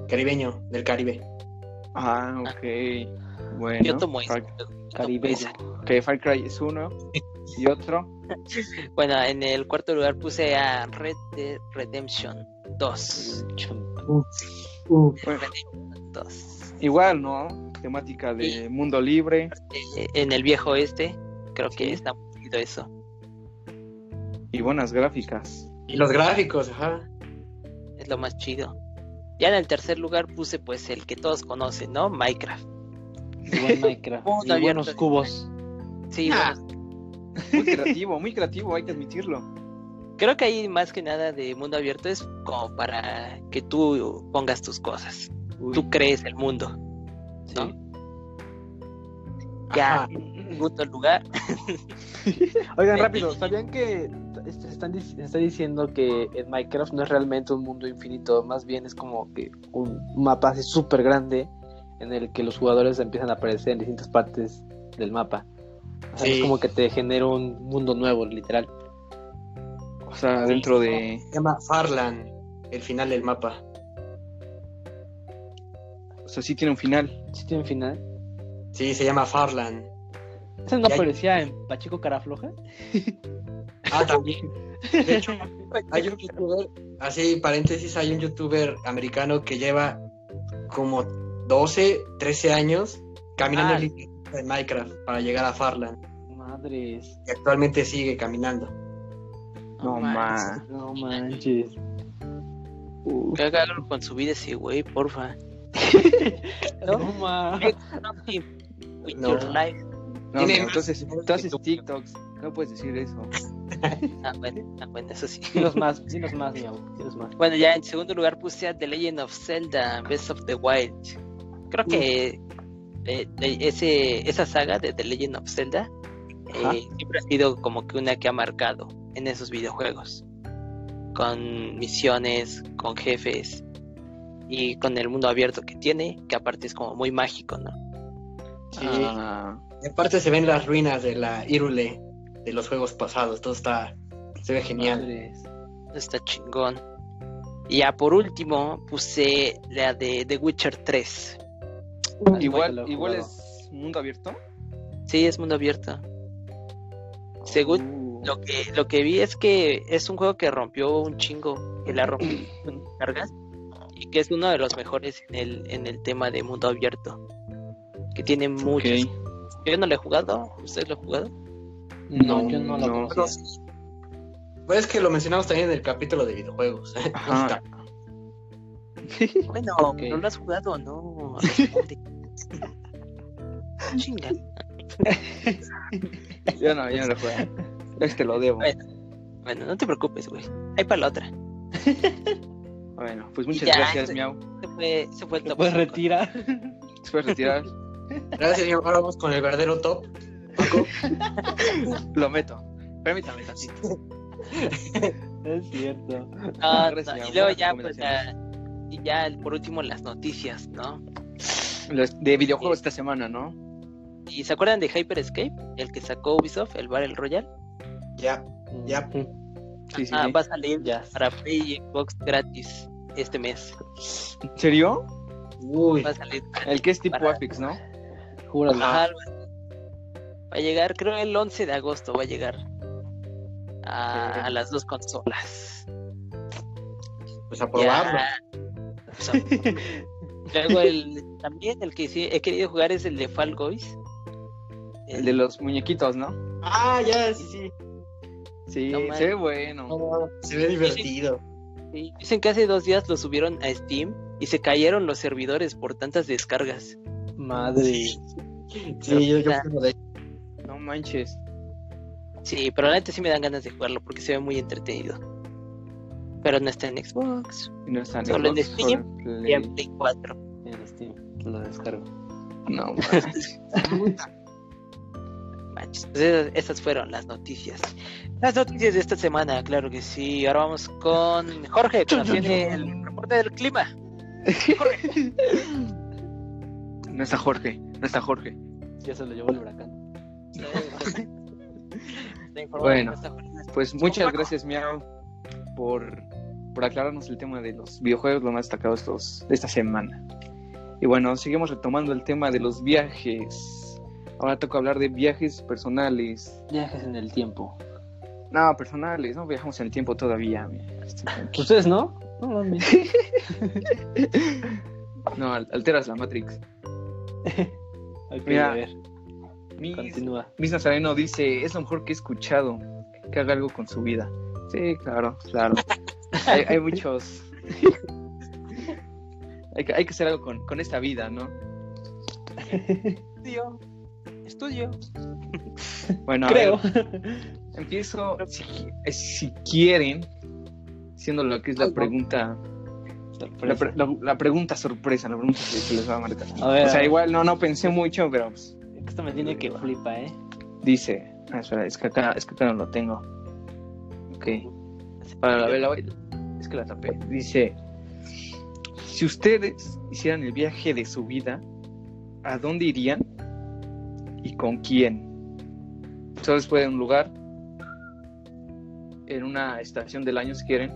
Caribeño, del Caribe. Ah, ok. sí. Bueno. Yo tomo eso. Far, Caribeño. esa. ok, Far Cry es uno. Y otro. Bueno, en el cuarto lugar puse a Red Dead Redemption 2. Uh, Bueno, Redemption 2. igual, ¿no? Temática de mundo libre. Eh, En el viejo este, creo que Sí. está muy chido eso. Y buenas gráficas. Y los gráficos, ajá. Es lo más chido. Ya en el tercer lugar puse pues el que todos conocen, ¿no? Minecraft. Minecraft. Y buenos abierto. cubos. Sí, Ah. Muy creativo, muy creativo, hay que admitirlo. creo que ahí más que nada de mundo abierto es como para que tú pongas tus cosas. Tú crees el mundo. Sí. Ya, en segundo lugar. Oigan, rápido, ¿sabían que est- están, está diciendo que en Minecraft no es realmente un mundo infinito? Más bien es como que un mapa así súper grande en el que los jugadores empiezan a aparecer en distintas partes del mapa. O sea, Sí. Es como que te genera un mundo nuevo, literal. O sea, dentro de. Se llama Farland, el final del mapa. O sea, sí tiene un final. ¿Sí tiene un final? Sí, se llama Farland. ¿Ese no Y hay- aparecía en Pachico Carafloja? Ah, también. De hecho, hay un youtuber, así paréntesis, hay un youtuber americano que lleva como 12, 13 años caminando Ah. en Minecraft para llegar a Farland. Madres. Y actualmente sigue caminando. No manches. más. No manches. Que haga algo con su vida ese güey, porfa. no ma. Make something with No. No, no, más entonces, tú. TikToks. No puedes decir eso. Ah, bueno, ah, bueno, eso sí. Dinos más, dinos más, miau, dinos más. Bueno, ya en segundo lugar puse a The Legend of Zelda, Breath of the Wild. Creo que eh, eh, ese, esa saga de The Legend of Zelda eh, siempre ha sido como que una que ha marcado en esos videojuegos. Con misiones, con jefes y con el mundo abierto que tiene, que aparte es como muy mágico, ¿no? Sí. Ah, aparte se ven las ruinas de la Irule de los juegos pasados. Todo está. Se ve genial. Madres. Está chingón. Y ya por último puse la de The Witcher 3. Igual igual es mundo abierto. Sí, es mundo abierto. Según Uh, Lo que, lo que vi es que es un juego que rompió un chingo, que la rompió cargas y que es uno de los mejores en el, en el tema de mundo abierto. Que tiene muchos. Yo no lo he jugado, ¿ustedes lo han jugado? No, No, yo no lo no. Pues es que lo mencionamos también en el capítulo de videojuegos. Ajá. Bueno. ¿no lo has jugado no? Chinga. Ya no, ya no lo juego. Este lo debo. Bueno. Bueno, no te preocupes, güey. Ahí para la otra. Bueno, pues muchas Ya, gracias, este- Miau. Se fue, se fue el ¿Te top puedes retirar? ¿Se puede retirar? Gracias, señor. Ahora vamos con el verdadero top. Paco. lo meto. Permítame tantito. Es cierto. No, Gracias, no, Miau. y luego ya, pues, la- y ya por último las noticias, ¿no? De videojuegos esta semana, ¿no? ¿Y se acuerdan de Hyper Escape? El que sacó Ubisoft, el Battle Royale. Ya. Ya. Sí, sí. ah, va a salir Ya. para Play y Xbox gratis este mes. ¿En serio? Uy. Va a salir. El que es tipo Para- Apex, ¿no? Júralo. Ajá. Va a llegar, creo el 11 de agosto va a llegar a, a las dos consolas. Pues a probarlo. Ya. Luego el, también el que sí he querido jugar es el de Fall Guys. El de los muñequitos, ¿no? Ah, ya, sí, sí. Sí, No se ve bueno. No, se ve divertido. Sí, Dicen que hace dos días lo subieron a Steam y se cayeron los servidores por tantas descargas. Madre. Sí, yo, yo de No manches. Sí, pero la neta sí me dan ganas de jugarlo porque se ve muy entretenido. Pero no está en Xbox, no está en Solo en Xbox, Steam solo en y Play. en Play 4. En Steam. Lo descargo. No. Manches. Pues esas, esas fueron las noticias. Las noticias de esta semana, claro que sí. Ahora vamos con Jorge, que nos tiene el reporte del clima. No está Jorge, no está Jorge. Ya se lo llevó el huracán. Bueno, Jorge. Pues muchas gracias, Miau, por, por aclararnos el tema de los videojuegos, lo más destacado estos, de esta semana. Y bueno, seguimos retomando el tema de los viajes. Ahora toca hablar de viajes personales. Viajes en el tiempo. No, personales, no viajamos en el tiempo todavía. mira. ¿Ustedes no? No. No, al- alteras la Matrix. Ok, Mira, a ver, Mis, continúa. Miss Nazareno dice, es lo mejor que he escuchado, que haga algo con su vida. Sí, claro, claro. Hay, hay muchos... hay, que, hay que hacer algo con, con esta vida, ¿no? Estudio. Estudio. Bueno, a Creo. ver, empiezo, si, eh, si quieren, siendo lo que es la pregunta... La, pre- la- la pregunta sorpresa, la pregunta que, que les va a marcar. A ver, o sea, igual no, no pensé mucho, pero pues, Esto me tiene que flipa, ¿eh? Dice, ah, espera, es que acá, es que acá no lo tengo. Ok. Para la, la- es que la tapé. Dice, si ustedes hicieran el viaje de su vida, ¿a dónde irían y con quién? Solo puede en un lugar, en una estación del año si quieren.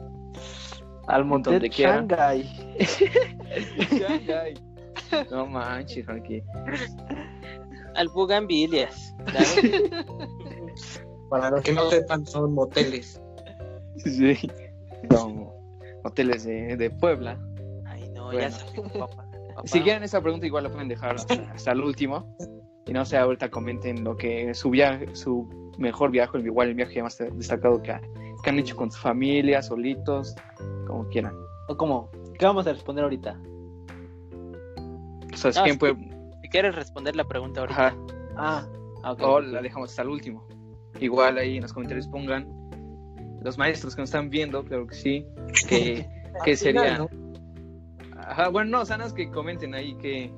Al Donde Monte quiera. Shanghai. No manches, Frankie. Al Bugambilias. Para los que no sepan, son moteles. Sí. Como hoteles de, de Puebla. Ay, no, Bueno. ya salió papá. Papá. Si quieren esa pregunta, igual la pueden dejar hasta, hasta el último. Y no sé, ahorita comenten lo que su viaje, su mejor viaje, el- igual el viaje más destacado que, ha- que han hecho con su familia, solitos, como quieran. ¿O cómo? ¿Qué vamos a responder ahorita? O sea, si No, puede- Si quieres responder la pregunta ahorita. ajá, Ah, o la dejamos hasta el último. Igual ahí en los comentarios pongan los maestros que nos están viendo, claro que sí, que, que sería... ¿no? Ajá, bueno, no, sanas que comenten ahí que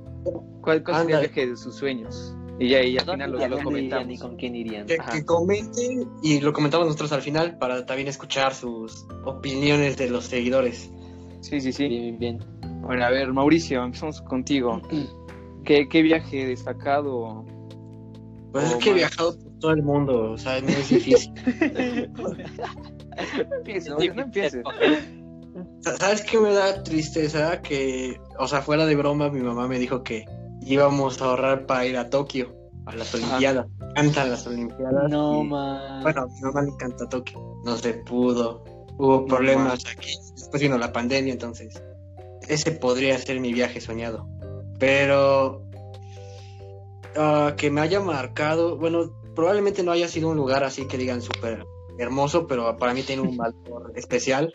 cuál, cuál sería el viaje de sus sueños. Y ya y al final lo, ¿Y a lo irían y comentamos. con quién irían? Que, comenten y lo comentamos nosotros al final para también escuchar sus opiniones de los seguidores. Sí, sí, sí. Bien, bien, bien. Bueno, a ver, Mauricio, empezamos contigo. ¿Qué, qué viaje destacado? Pues es que he viajado por todo el mundo, o sea, no es difícil. No empieces, no empieces. Sa- ¿Sabes qué me da tristeza? Que, o sea, fuera de broma, mi mamá me dijo que íbamos a ahorrar para ir a Tokio, a las Olimpiadas. Me encantan las Olimpiadas. No, y- man. Bueno, a mi mamá le encanta Tokio. No se pudo. Hubo problemas aquí. Después vino la pandemia, entonces. Ese podría ser mi viaje soñado. Pero. ah, que me haya marcado. Bueno, probablemente no haya sido un lugar así que digan súper hermoso, pero para mí tiene un valor especial.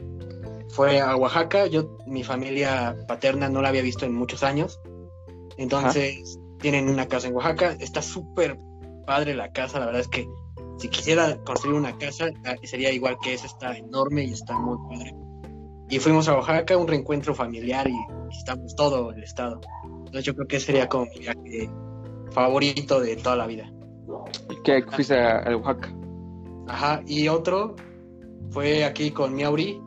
Fue a Oaxaca. Yo, mi familia paterna no la había visto en muchos años. Entonces, tienen una casa en Oaxaca. Está súper padre la casa. La verdad es que si quisiera construir una casa, ah, sería igual que esa, está enorme y está muy padre. Y fuimos a Oaxaca, un reencuentro familiar y visitamos todo el estado. Entonces yo creo que sería como mi viaje favorito de toda la vida. ¿Qué fuiste a Oaxaca? Ajá, y otro fue aquí con Miauri,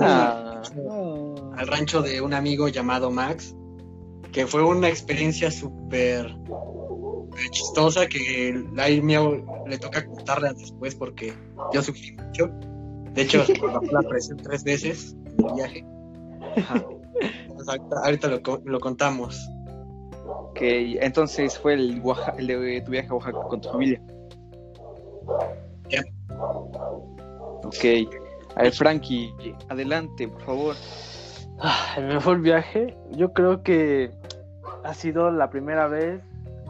Ah, al rancho de un amigo llamado Max, que fue una experiencia súper chistosa que a él Miau le toca contarla después porque yo sufrí mucho. De hecho, la presión tres veces en el viaje. ajá. Ahorita, lo, lo contamos. Ok, entonces fue el de tu viaje a Oaxaca con tu familia. Ok. A ver, Frankie, adelante, por favor. Ah, el mejor viaje, yo creo que ha sido la primera vez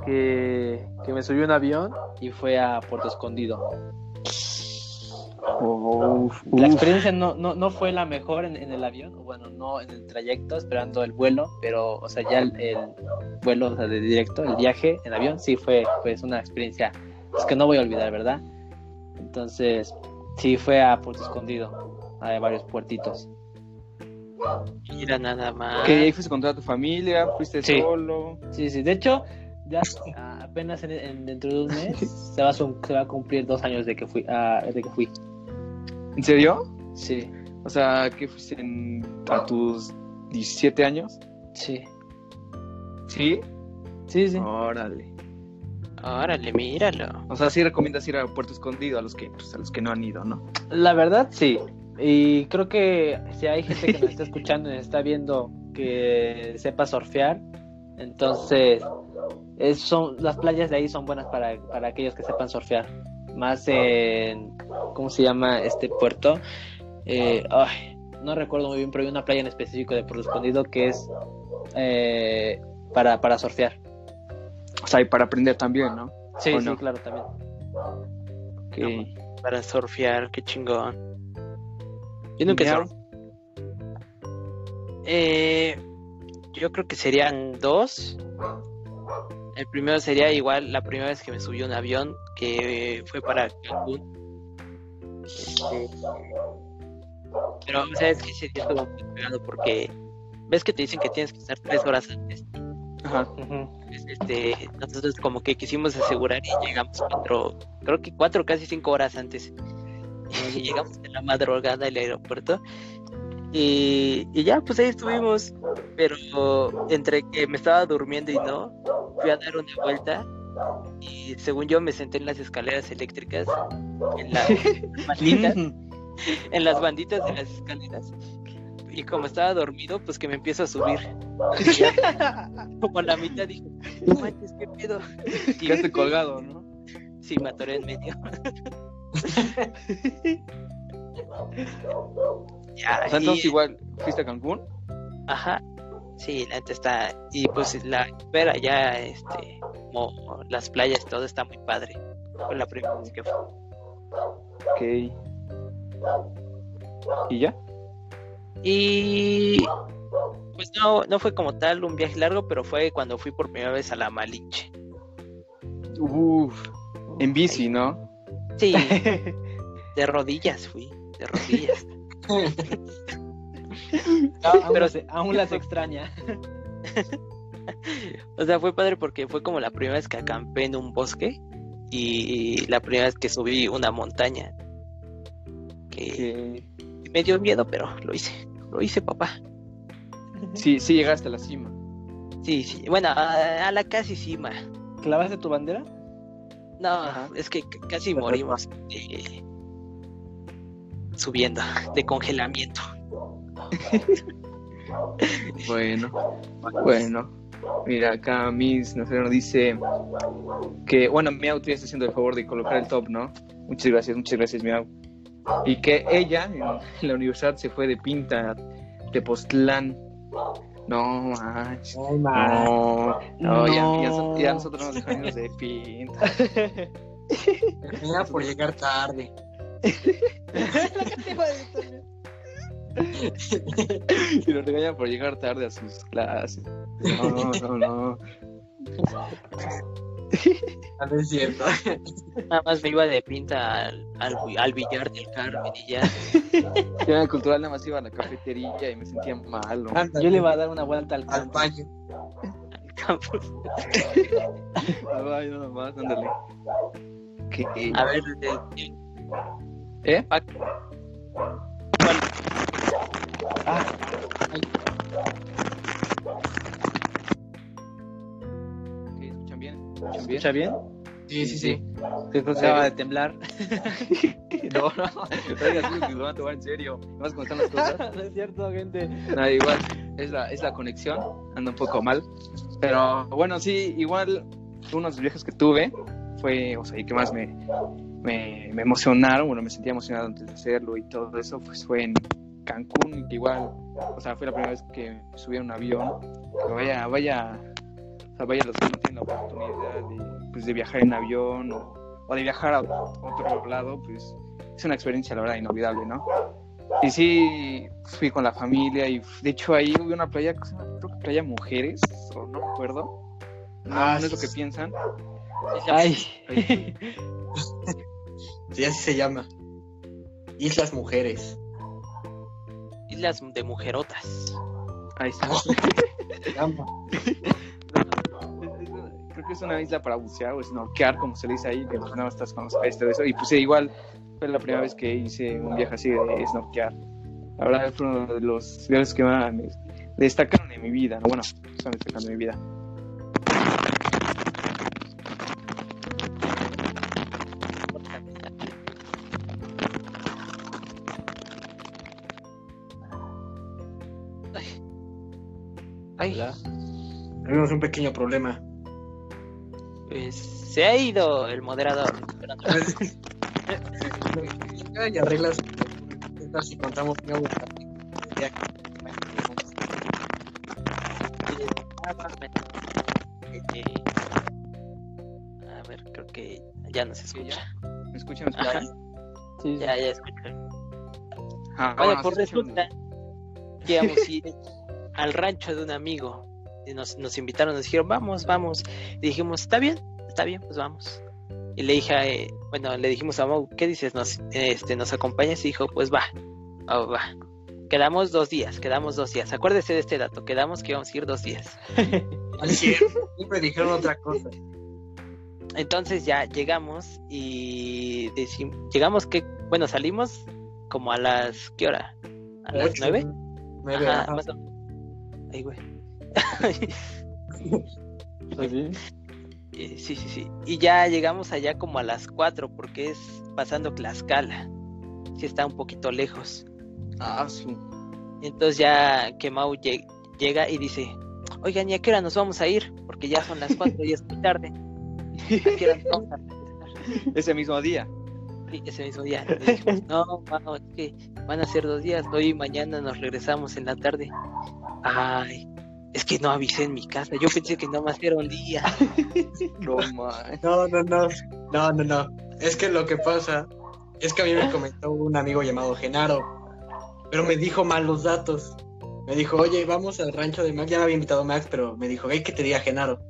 que, que me subí a un avión y fue a Puerto Escondido. Uf, La experiencia no, no, no fue la mejor en, en el avión, bueno, no en el trayecto, esperando el vuelo, pero, o sea, ya el, el vuelo o sea, de directo, el viaje en avión, sí fue pues, una experiencia pues, que no voy a olvidar, ¿verdad? Entonces, sí fue a Puerto Escondido, a varios puertitos. Mira nada más. Ok, ahí fuiste con toda tu familia, fuiste Sí. solo. Sí, sí, de hecho, ya apenas en, en- dentro de un mes se va, a, su- se va a cumplir dos años de que fui. ah, de que fui. ¿En serio? Sí, O sea, que fuiste en- a tus 17 años. sí, ¿Sí? sí, sí. Órale. Órale, míralo. O sea, sí recomiendas ir a Puerto Escondido a los que, pues, a los que no han ido, ¿no? La verdad, sí. Y creo que si hay gente que nos está escuchando y nos está viendo que sepa surfear, entonces es- son, las playas de ahí son buenas para, para aquellos que sepan surfear. Más en, ¿cómo se llama este puerto? Eh, ay, no recuerdo muy bien, pero hay una playa en específico de Puerto Escondido que es eh, para, para surfear. O sea, y para aprender también, ¿no? Sí, ¿O sí, no? claro, también. Para surfear, qué chingón. Yo nunca surf. Eh, yo creo que serían dos. El primero sería igual la primera vez que me subí a un avión que fue para Cancún. Este, pero sabes que día estuvo muy pegado porque ves que te dicen que tienes que estar tres horas antes. Ajá. Este, nosotros como que quisimos asegurar y llegamos cuatro, creo que cuatro, casi cinco horas antes. Y llegamos en la madrugada al aeropuerto. Y, y ya, pues ahí estuvimos. Pero entre que me estaba durmiendo y no, fui a dar una vuelta. Y según yo me senté en las escaleras eléctricas, en, la- las banditas, en las banditas de las escaleras. Y como estaba dormido, pues que me empiezo a subir. Ya, como a la mitad dije, no manches, qué pedo. Y Quedaste colgado, ¿no? sí, me atoré en medio. ya, O sea, y- entonces igual fuiste a Cancún. Ajá. Sí, la neta está. Y pues la ver allá, este, como las playas, todo está muy padre. Fue la primera vez que fue. Ok. ¿Y ya? Y pues no, no fue como tal un viaje largo, pero fue cuando fui por primera vez a la Malinche. Uf. En bici, ¿no? Sí, de rodillas fui, de rodillas. Aún, Pero- las- aún las extraña. O sea, fue padre porque fue como la primera vez que acampé en un bosque y la primera vez que subí una montaña. Que Que... me dio miedo, pero lo hice. Lo hice, papá. Sí, sí llegaste a la cima. Sí, sí. Bueno, a, a la casi cima. ¿Clavaste tu bandera? No, Ajá. es que casi Perfecto. morimos de- subiendo, de congelamiento. Bueno, bueno. Mira, acá Miss nos dice que, bueno, Miau, tú ya estás haciendo el favor de colocar el top, ¿no? Muchas gracias, muchas gracias, Miau. Y que ella en la universidad se fue de pinta de Postlán. No, manches. No, no, Ya, ya, ya nosotros nos dejamos de pinta. Era por llegar tarde. Y nos regañan por llegar tarde a sus clases. No, no, no. Ah, no es cierto. Nada más me iba de pinta al, al, al billar del Carmen y ya. Yo en el cultural nada más iba a la cafetería y me sentía mal. ¿no? Ándale, Yo le iba a dar una vuelta al al campo. baño. al campus. Ay, nada más, ándale. ¿Qué? A ver, de- ¿Eh? Ah, Ok, ¿se bien? escucha bien? Sí, sí, sí. Se acaba de temblar. No, no. Oiga, sí, que lo van a tomar en serio. Más cuando están las cosas. no es cierto, gente. Nada, igual es la, es la conexión. Anda un poco mal. Pero bueno, sí, igual uno de los viajes que tuve fue, o sea, y que más me, me, me emocionaron, bueno, me sentía emocionado antes de hacerlo y todo eso, pues fue en Cancún, que igual, o sea, fue la primera vez que subí a un avión. Que vaya, vaya, sea, vaya los que no tienen la oportunidad de, pues, de viajar en avión o, o de viajar a otro lado, pues es una experiencia, la verdad, inolvidable, ¿no? Y sí, fui con la familia y de hecho ahí hubo una playa, creo que playa Mujeres, o no me acuerdo. No, Ah, no es lo que piensan. Ay. Sí, así se llama. Islas Mujeres. Islas de mujerotas. Ahí está. Creo que es una isla para bucear o snorkear, como se le dice ahí, que pues nada más estás con los peces todo eso. Y pues igual fue la primera vez que hice un viaje así de snorkear. La verdad fue uno de los viajes que más me destacaron en mi vida. ¿no? Bueno, están destacando en mi vida. Ay, Hola. Tuvimos un pequeño problema. Pues se ha ido el moderador. Y arreglas. ¿Qué tal si contamos nuevo? Eh, A ver, creo que ya no se escucha. ¿Me escuchan? ¿Me Ajá, escuchan? Sí, sí. ya, ya escucho. Ah, Bueno, bueno, pues sí, escuchan. resulta que a ir al rancho de un amigo. Nos, nos invitaron, nos dijeron, vamos, vamos. Y dijimos, está bien, está bien, pues vamos. Y le dije, eh, bueno, le dijimos a Mau, ¿qué dices? ¿Nos, este, ¿nos acompañas? Y dijo, pues va, va, va. Quedamos dos días, quedamos dos días. Acuérdese de este dato, quedamos que íbamos a ir dos días. Así es, siempre dijeron otra cosa. Entonces ya llegamos y decimos, llegamos que, bueno, salimos como a las, ¿qué hora? ¿A las nueve? Nueve, Ajá, ajá. más o. Ay, güey. Así. Eh, Sí, sí, sí. Y ya llegamos allá como a las 4 porque es pasando Tlaxcala. Sí está un poquito lejos. Ah, sí. Entonces ya que Mau lle- llega y dice, oigan, ¿y a qué hora nos vamos a ir? Porque ya son las 4 y es muy tarde. ¿A qué hora nos vamos a regresar?" Ese mismo día. Sí, ese mismo día. Dijimos, no, Mau, es que van a ser dos días. Hoy y mañana nos regresamos en la tarde. Ay, es que no avisé en mi casa. Yo pensé que no más era un día. No, man. No, no, no, no, no, no. Es que lo que pasa es que a mí me comentó un amigo llamado Genaro, pero me dijo mal los datos. Me dijo, oye, vamos al rancho de Max. Ya me había invitado Max, pero me dijo, hey, que te diga Genaro.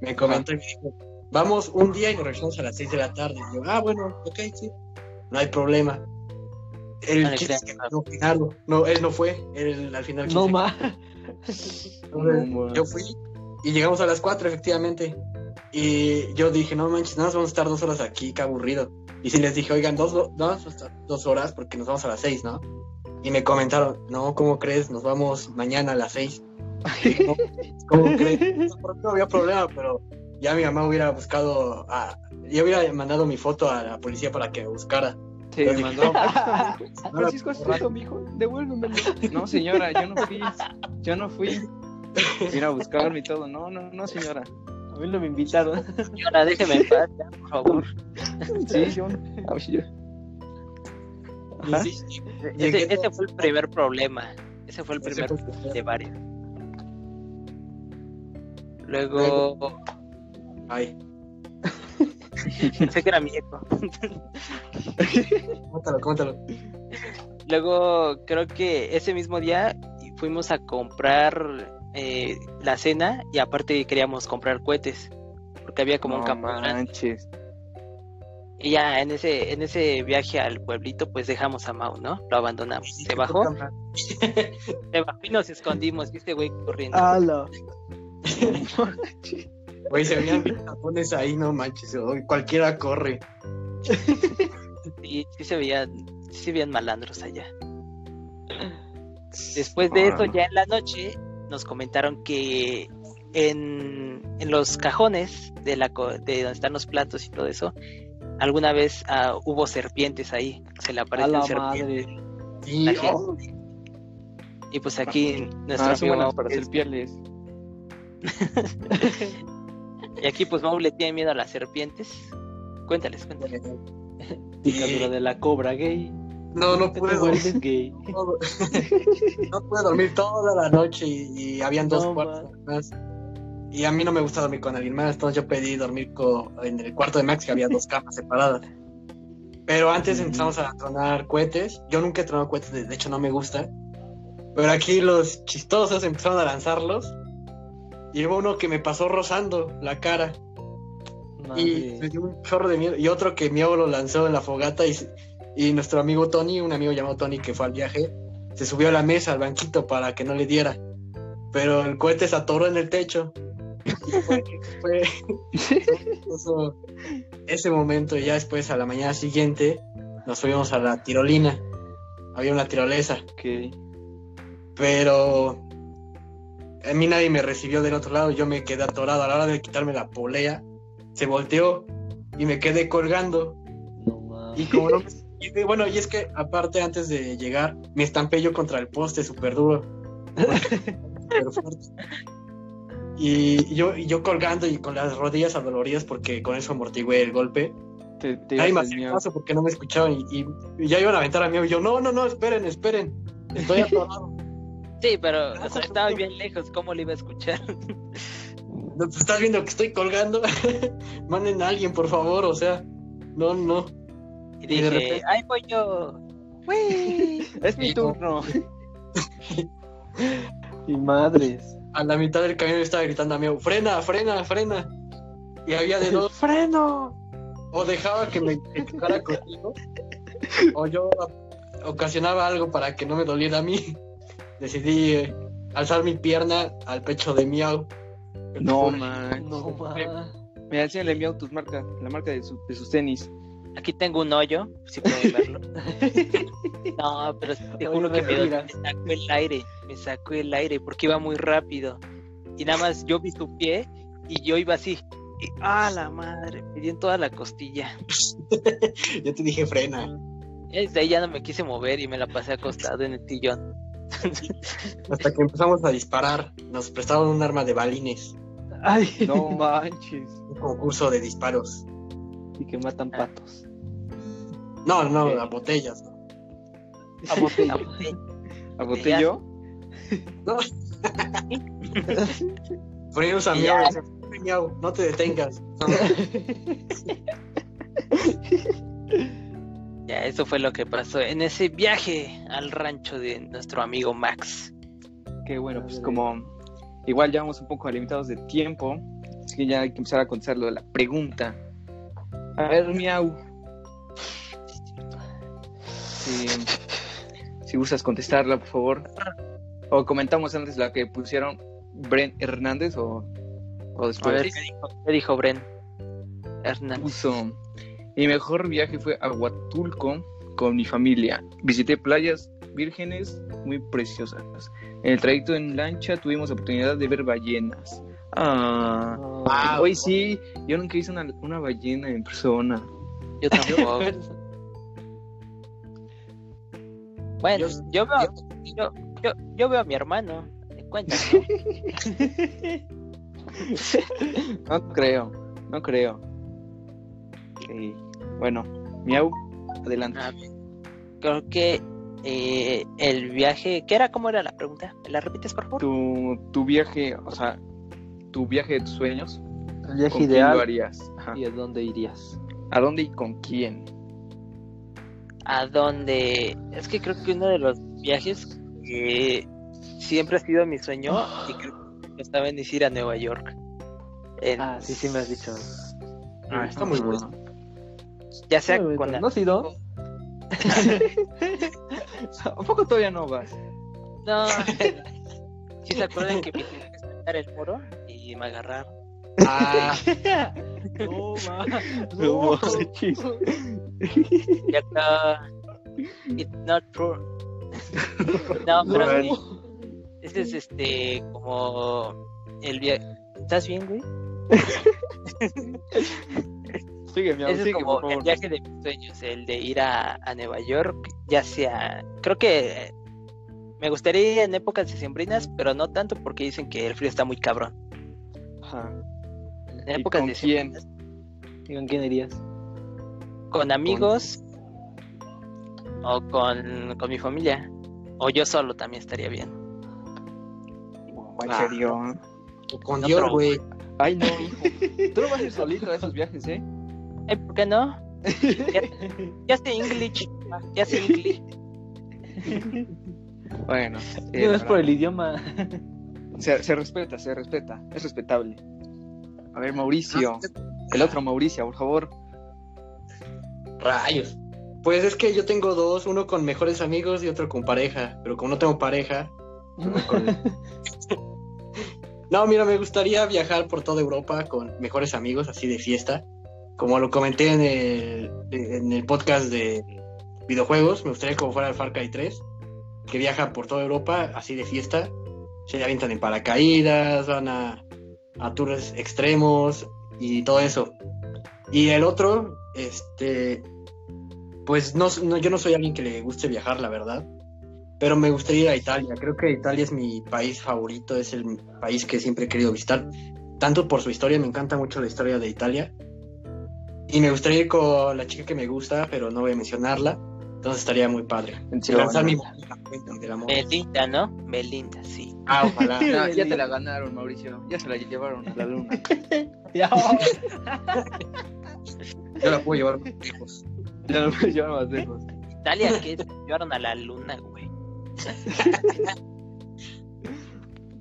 Me comentó y me dijo, vamos un día y nos regresamos a las 6 de la tarde. Y yo, ah, bueno, ok, sí, no hay problema. El No le chiste es creas, que no, Genaro, no, él no fue, él al final No más. Entonces, No, yo fui y llegamos a las 4, efectivamente. Y yo dije, no manches, nada más vamos a estar dos horas aquí, qué aburrido. Y si les dije, oigan, dos, no, a estar dos horas porque nos vamos a las 6, ¿no? Y me comentaron, no, ¿cómo crees? Nos vamos mañana a las 6. Dije, "No, ¿Cómo crees? No, no había problema, pero ya mi mamá hubiera buscado, a, ya hubiera mandado mi foto a la policía para que me buscara. Sí, mandó. "No, Francisco, ¿es mijo? Devuélvemelo. No, señora, yo no fui. Yo no fui. Ir a buscarlo y todo. No, no, no, señora. A mí no me invitaron. Señora, déjeme en paz, ya, por favor. Sí, yo. A ver, yo. y Ajá. sí, Ese, ese fue el primer problema. Ese fue el primer fue el de varios. Luego, Ay, pensé que era mi eco. cuéntalo, cuéntalo. Luego, creo que ese mismo día fuimos a comprar eh, la cena y aparte queríamos comprar cohetes. Porque había como un campo grande. manches. Y ya en ese, en ese viaje al pueblito, pues dejamos a Mau, ¿no? Lo abandonamos. Se bajó, se bajó y nos escondimos. Y este güey corriendo. ¡Hala! Güey, se veían mis tapones ahí, no manches. hoy Cualquiera corre. Sí, sí se veían, sí se veían malandros allá. Después de eso, ya en la noche, nos comentaron que en, en los cajones de la co- de donde están los platos y todo eso, alguna vez ah, hubo serpientes ahí. Se le aparecen la serpientes. madre. Y, oh, Y pues aquí nuestro Ah, amigo Mau para es-. Y aquí pues Mau le tiene miedo a las serpientes. Cuéntales, cuéntales. Picadura de la cobra gay. No, no puedo. vuelves gay. No, no pude dormir toda la noche y, y habían dos No, cuartos más. Y a mí no me gusta dormir con alguien más, entonces yo pedí dormir co- en el cuarto de Max que había dos camas separadas. Pero antes empezamos a tronar cohetes. Yo nunca he tronado cohetes, de, hecho no me gusta. Pero aquí los chistosos empezaron a lanzarlos. Y hubo uno que me pasó rozando la cara. Y me dio un chorro de miedo. Y otro que mi lo lanzó en la fogata. Y, y nuestro amigo Tony, un amigo llamado Tony que fue al viaje, se subió a la mesa, al banquito, para que no le diera. Pero el cohete se atoró en el techo. Y fue, fue eso- ese momento. Y ya después, a la mañana siguiente, nos fuimos a la tirolina. Había una tirolesa. Ok. Pero a mí nadie me recibió del otro lado, yo me quedé atorado a la hora de quitarme la polea, se volteó y me quedé colgando. No mames. Y como no me- y de- bueno, y es que aparte antes de llegar, me estampé yo contra el poste súper duro. Pero fuerte. Y yo, y yo colgando y con las rodillas adoloridas porque con eso amortigué el golpe. Te, te Ay, más paso porque no me escuchaban y, y- y ya iban a aventar a mí. Y yo, no, no, no, esperen, esperen. Estoy atorado. Sí, pero o sea, estaba bien lejos, ¿cómo le iba a escuchar? No, pues, Estás viendo que estoy colgando. Manden a alguien, por favor. O sea, no, no. Y dije, repente- ¡ay, voy yo! ¡Uy! Es mi turno. Y madres. A la mitad del camión estaba gritando a mí, frena, frena, frena. Y había de dos. ¡Freno! O dejaba que me chocara contigo. O yo ocasionaba algo para que no me doliera a mí. Decidí eh, alzar mi pierna al pecho de Miau. No, man. No, ma. Mira, sí le enviado tus marcas, la marca de, su- de sus tenis. Aquí tengo un hoyo, si pueden verlo. No, pero te juro que me, sacó el aire, me sacó el aire porque iba muy rápido. Y nada más yo vi su pie y yo iba así. Y, ¡Ah, la madre! Me dio en toda la costilla. Yo te dije frena. Y Desde ahí ya no me quise mover y me la pasé acostado en el sillón. Hasta que empezamos a disparar. Nos prestaban un arma de balines. Ay, No manches. Un concurso de disparos. Y que matan patos. No, no, a botellas. ¿no? A botella. ¿A botello? No. Poníamos a Miau no te detengas. Ya, eso fue lo que pasó en ese viaje al rancho de nuestro amigo Max. Que bueno, pues como igual ya vamos un poco limitados de tiempo, así que ya hay que empezar a contestar lo de la pregunta. A ver, miau. Si, si gustas contestarla, por favor. O comentamos antes la que pusieron Bren Hernández o, o A después. ver, ¿qué dijo, qué dijo Bren? Hernández. puso mi mejor viaje fue a Huatulco con mi familia. Visité playas vírgenes muy preciosas. En el trayecto en lancha tuvimos oportunidad de ver ballenas. Ah, Ah, hoy sí, yo nunca hice una, una ballena en persona. Yo tampoco. Bueno, Yo- yo, veo, yo, yo, yo veo a mi hermano. ¿Te cuentas, no? Creo, no creo. Ok, Bueno, miau, adelante. A ver, Creo que eh, el viaje. ¿Qué era? ¿Cómo era la pregunta? ¿Me la repites, por favor? Tu, tu viaje, o sea, tu viaje de tus sueños, El viaje ¿con quién lo ideal. harías? Ajá. ¿Y a dónde irías? ¿A dónde y con quién? a donde es que creo que uno de los viajes que siempre ha sido mi sueño y creo que estaba en ir a Nueva York. En- Ah, sí, sí me has dicho. Ah, está muy bueno. Ya sea Muy con bonito. ¿No has ido? ¿A poco todavía no vas? No. ¿Sí se acuerdan que me saltar el muro y me agarraron? Ah, No, ma. No No. It's not true. No, pero sí. Ese es este como el viaje. ¿Estás bien, güey? Sigue, Ese es como por el viaje de mis sueños, el de ir a, a Nueva York, ya sea, creo que me gustaría ir en épocas decembrinas, pero no tanto porque dicen que el frío está muy cabrón. Ajá. En ¿Y épocas con decembrinas, ¿Y con quién irías? con amigos o con, con mi familia, o yo solo también estaría bien. ¿En Ah. serio? con No, Dios, güey. Ay, no, hijo. Tú no vas a ir solito a esos viajes, ¿eh? Eh, ¿Por qué no? Ya, ya sé English, ya sé English. Bueno. sí, No es por el idioma. Se, se respeta, se respeta. Es respetable. A ver, Mauricio. El otro Mauricio, por favor. Rayos. Pues es que yo tengo dos, uno con mejores amigos y otro con pareja. Pero como no tengo pareja, con- No, mira, me gustaría viajar por toda Europa con mejores amigos, así de fiesta. Como lo comenté en el, en el podcast de videojuegos, me gustaría como fuera el Far Cry 3, que viaja por toda Europa, así de fiesta. Se avientan en paracaídas, van a, a tours extremos y todo eso. Y el otro, este, pues no, no- yo no soy alguien que le guste viajar, la verdad. Pero me gustaría ir a Italia. Creo que Italia es mi país favorito, es el país que siempre he querido visitar. Tanto por su historia, me encanta mucho la historia de Italia. Y me gustaría ir con la chica que me gusta, pero no voy a mencionarla. Entonces estaría muy padre. Mi del amor. Belinda, ¿no? Belinda, sí. Ah, ojalá. No, ya te la ganaron, Mauricio. Ya se la llevaron a la luna. Ya. Yo la puedo llevar muy lejos. Ya no puedes llevar más lejos. Italia que llevaron a la luna, güey.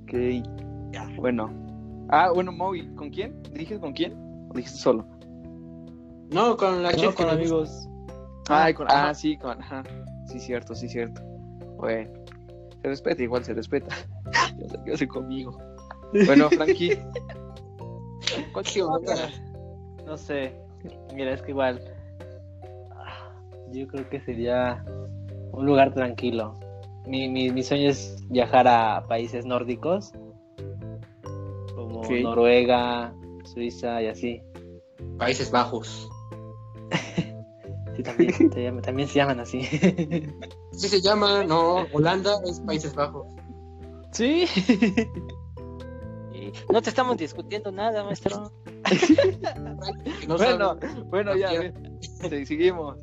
Ok. Bueno. Ah, bueno, Maui, ¿con quién? ¿Dijiste con quién? ¿O dijiste solo? No, con la chica No, con me gusta. amigos. Ah, con, ah, sí, con. Ajá. Sí, cierto, sí, cierto. Bueno. Se respeta, igual se respeta. Yo sé que hace conmigo. Bueno, Frankie. ¿Cuál Sí. No sé. Mira, es que igual. Yo creo que sería un lugar tranquilo. Mi, mi, mi sueño es viajar a países nórdicos. Como. Noruega, Suiza y así. Países Bajos. Sí, también, también se llaman así. Sí se llama, no, Holanda es Países Bajos. sí. No te estamos discutiendo nada, maestro. No Bueno, bueno, ya. Sí, seguimos.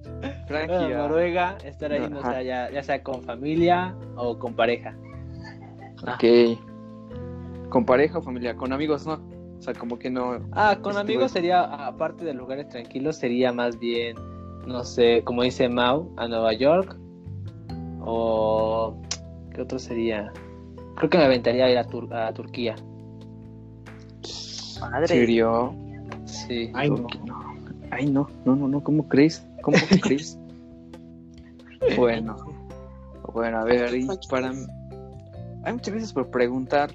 Frankie. Bueno, ah. Noruega, estar ahí, no ya, ya sea con familia o con pareja. Ok. ¿Con pareja o familia? Con amigos, no. O sea, como que no. Ah, con Estuve- amigos sería, aparte de lugares tranquilos, sería más bien, no sé, como dice Mau, a Nueva York. O. ¿Qué otro sería? Creo que me aventaría a ir a, Tur- a Turquía. Madre. ¿Serio? Sí. Ay, no. Ay, no, no, no, no, ¿cómo crees? ¿Cómo crees? bueno, bueno, a ver, y para... Hay muchas veces por preguntar.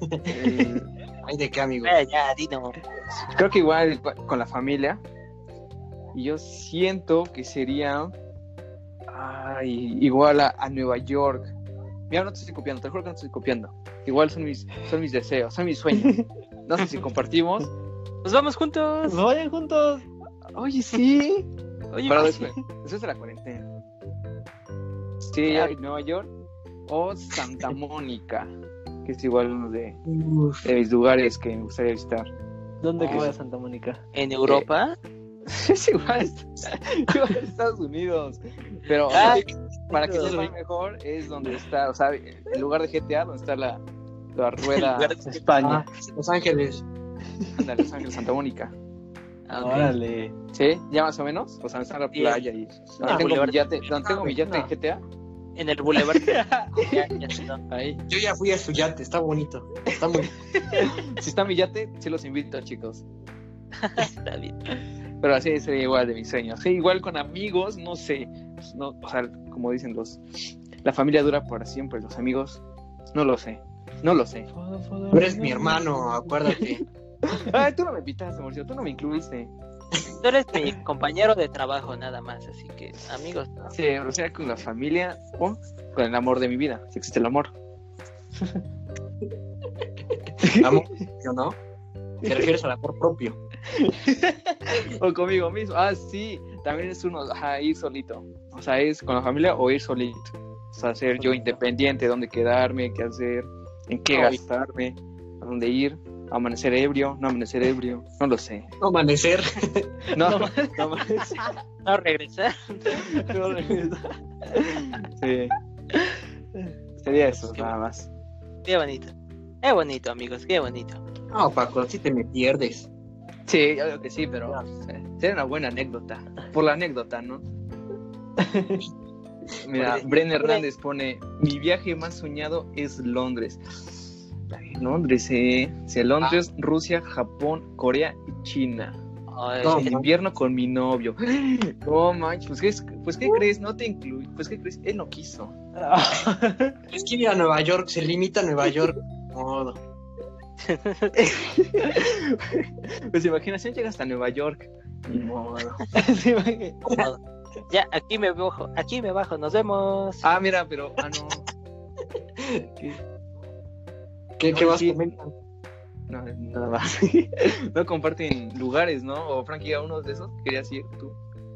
Eh, Ay, ¿de qué, amigo? Eh, ya, Dino. creo que igual con la familia. Y yo siento que sería... Ay, igual a, a Nueva York. Mira, no te estoy copiando, te juro que no te estoy copiando. Igual son mis, son mis deseos, son mis sueños. No sé si compartimos. Nos vamos juntos. Vayan juntos. Oye, sí. Oye, Pero pues, después, después de la cuarentena. Sí, Nueva York o Santa Mónica, que es igual uno de, de mis lugares que me gustaría visitar. ¿Dónde queda Santa Mónica? en Europa. es igual, igual Estados Unidos. Pero Ah, para que sea mejor es donde está, o sea, el lugar de GTA, donde está la, la rueda España. ah, Los Ángeles. de Los Ángeles, Santa Mónica. Ah. Órale. ¿Sí? ¿Ya más o menos? O sea, está la playa y... Donde Ah, tengo Boulevard. mi yate, donde tengo mi yate No. en GTA, En el boulevard. ya, ya está. ahí. Yo ya fui a su yate, está bonito. Está muy. Si está mi yate, sí los invito, chicos. Está bien. Pero así sería igual de mis sueños. Sí, igual con amigos, no sé. Pues No, o sea, como dicen los. La familia dura para siempre, los amigos. No lo sé. No lo sé. Tú eres mi hermano, acuérdate. Ay, tú no me invitaste, Mauricio. Tú no me incluiste. Tú eres mi compañero de trabajo, nada más. Así que, amigos, no. Sí, o sea, con la familia o con el amor de mi vida. Si existe el amor. Amor, ¿yo no? Te refieres al amor propio. O conmigo mismo. Ah, sí. También es uno. Ajá, ir solito. O sea, es con la familia o ir solito. O sea, ser yo independiente, dónde quedarme, qué hacer, en qué gastarme, a dónde ir. Amanecer ebrio, no amanecer ebrio. No lo sé. No amanecer. No, no, amanecer. No regresar. No regresa. Sí. Sería eso, nada más. Qué bonito. Qué bonito, amigos, qué bonito. No, Paco, así te me pierdes. Sí, yo creo que sí, pero sería una buena anécdota. Por la anécdota, ¿no? Mira, Bren Hernández pone: Mi viaje más soñado es Londres. Londres, eh. Sí, Londres, Rusia, Japón, Corea y China. Ay, No, invierno con mi novio. No manches, pues, ¿qué, es- pues ¿qué crees? No te incluí. Pues ¿qué crees? Él no quiso. Es que ir a Nueva York, se limita a Nueva York. Modo. Pues imaginación llega hasta Nueva York. Ni modo. Ya, aquí me bajo, aquí me bajo, nos vemos. Ah, mira, pero. Ah, no. ¿Qué? ¿Qué, No, qué más sí. comentan? No, nada más. no comparten lugares, ¿no? O Frankie, a uno de esos querías ir tú.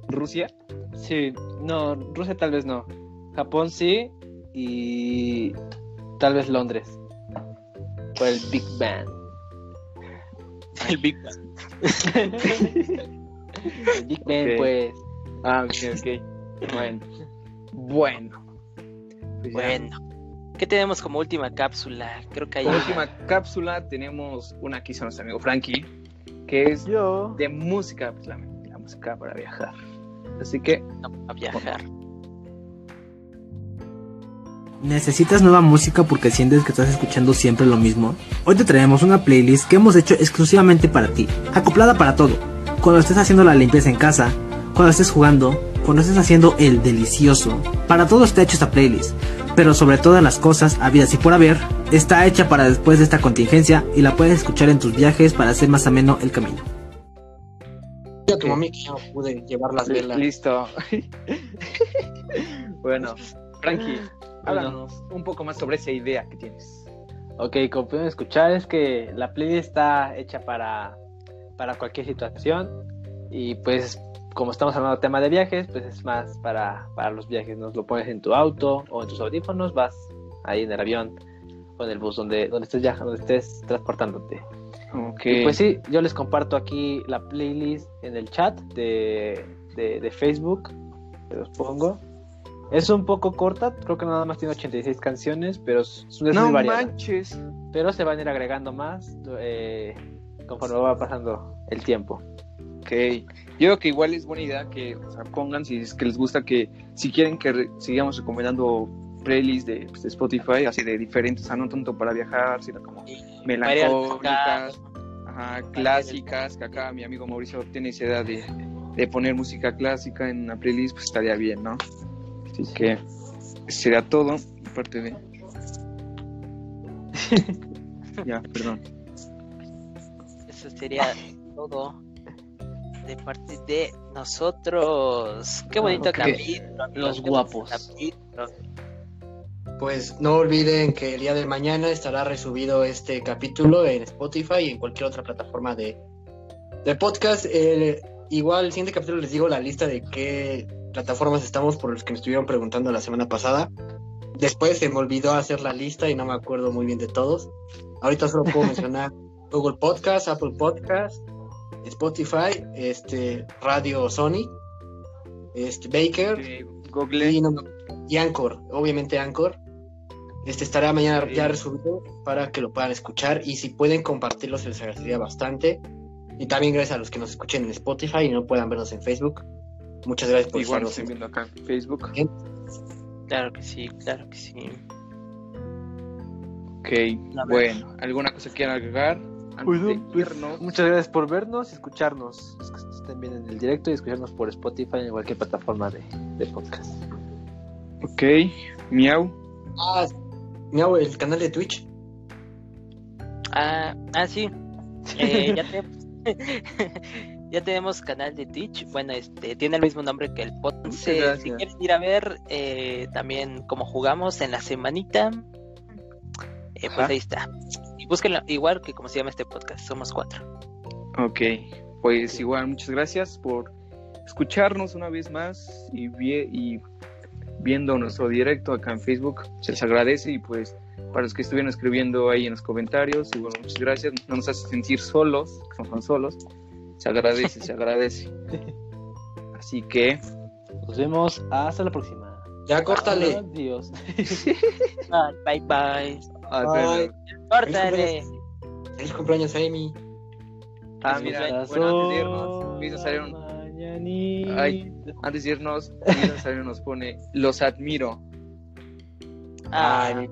¿Rusia? Sí, no, Rusia tal vez no. Japón sí. Y tal vez Londres. Por el Big Bang. El Big Bang. El Big Bang, pues. Ah, ok, ok. Bueno. Bueno. Pues ya. Bueno, ¿qué tenemos como última cápsula? Creo que hay Como una. última cápsula tenemos una que hizo nuestro amigo Frankie, que es Yo. de música, pues la, la música para viajar. Así que, a viajar. ¿Necesitas nueva música porque sientes que estás escuchando siempre lo mismo? Hoy te traemos una playlist que hemos hecho exclusivamente para ti, acoplada para todo. Cuando estés haciendo la limpieza en casa, cuando estés jugando, cuando estés haciendo el delicioso. Para todo está hecho esta playlist, pero sobre todas las cosas, habidas y por haber, está hecha para después de esta contingencia y la puedes escuchar en tus viajes para hacer más ameno el camino. Yo a tu mami que no pude llevar las velas. listo. bueno, Frankie. Háblanos un poco más sobre esa idea que tienes. Ok, como pueden escuchar es que la playlist está hecha para, para cualquier situación y pues como estamos hablando de tema de viajes, pues es más para, para los viajes, nos lo pones en tu auto o en tus audífonos, vas ahí en el avión o en el bus donde, donde estés viajando, donde estés transportándote. Ok. Y pues sí, yo les comparto aquí la playlist en el chat de, de, de Facebook, se los pongo. Es un poco corta, creo que nada más tiene 86 canciones, pero es, es muy no variada manches. pero se van a ir agregando más eh, conforme va pasando el tiempo. Ok. Yo creo que igual es buena idea que o sea, pongan si es que les gusta que si quieren que re- sigamos recomendando playlists de, pues, de Spotify, así de diferentes, o sea, no tanto para viajar, sino como melancólicas, ajá, clásicas, que acá mi amigo Mauricio tiene esa idea de, de poner música clásica en una playlist, pues estaría bien, ¿no? Así que será todo, aparte de... ya, perdón. Eso sería todo de parte de nosotros. Qué bonito Ok. capítulo. amigos, Los guapos. capítulo. Pues no olviden que el día de mañana estará resubido este capítulo en Spotify y en cualquier otra plataforma de, de podcast. Eh, igual, el siguiente capítulo les digo la lista de qué plataformas estamos por los que me estuvieron preguntando la semana pasada. Después se me olvidó hacer la lista y no me acuerdo muy bien de todos. Ahorita solo puedo mencionar Google Podcast, Apple Podcast, Spotify, este, Radio Sony, este, Baker. Google. Y, no y Anchor, obviamente Anchor. Este estará mañana Sí. ya resubido para que lo puedan escuchar y si pueden compartirlo se les agradecería bastante. Y también gracias a los que nos escuchen en Spotify y no puedan vernos en Facebook. Muchas gracias por Igual viendo acá en Facebook. Claro que sí, claro que sí. Ok, bueno, ¿alguna cosa que quieran agregar? Pues, irnos? Muchas gracias por vernos y escucharnos. Es que estén bien en el directo y escucharnos por Spotify en cualquier plataforma de, de podcast. Ok, miau. Ah, miau, el canal de Twitch. Ah, ah sí. Eh, ya, tenemos, ya tenemos canal de Twitch. Bueno, este tiene el mismo nombre que el podcast. Eh. Si quieren ir a ver eh, también cómo jugamos en la semanita, eh, pues ahí está. Y búsquenlo igual que como se llama este podcast. Somos cuatro. Ok, pues igual muchas gracias por escucharnos una vez más y, vie- y viendo nuestro directo acá en Facebook. Se les agradece y pues para los que estuvieron escribiendo ahí en los comentarios, igual muchas gracias. No nos hace sentir solos, que no son solos. Se agradece, se agradece. Así que, Nos vemos hasta la próxima. Ya córtale. Adiós. Ah, bye bye. ah, Bye. Córtale. Feliz cumpleaños, Amy. Ah, mira, bueno, antes de irnos. Ay. antes de irnos, nos pone, los admiro. Ah, Ay,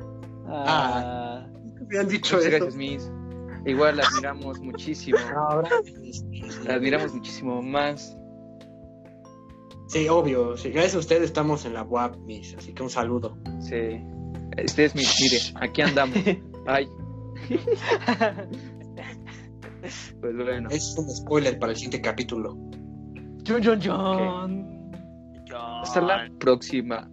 Ah. me han dicho Muchas eso. gracias, Miss. Igual la admiramos muchísimo. No, La admiramos muchísimo más. Sí, obvio. Sí, gracias a ustedes estamos en la UAP, Miss. Así que un saludo. Sí. Este es mi, mire, aquí andamos. Ay. Pues bueno. Es un spoiler para el siguiente capítulo. John, John, John. John. Hasta la próxima.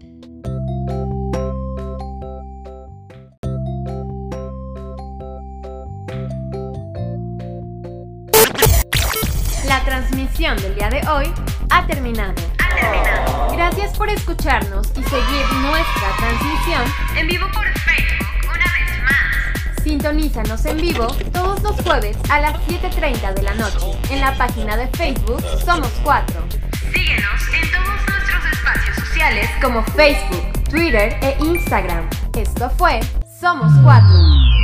Transmisión del día de hoy ha terminado. terminado. Gracias por escucharnos y seguir nuestra transmisión. En vivo por Facebook una vez más. Sintonízanos en vivo todos los jueves a las 7.30 de la noche en la página de Facebook Somos Cuatro, Síguenos en todos nuestros espacios sociales como Facebook, Twitter e Instagram. Esto fue Somos Cuatro.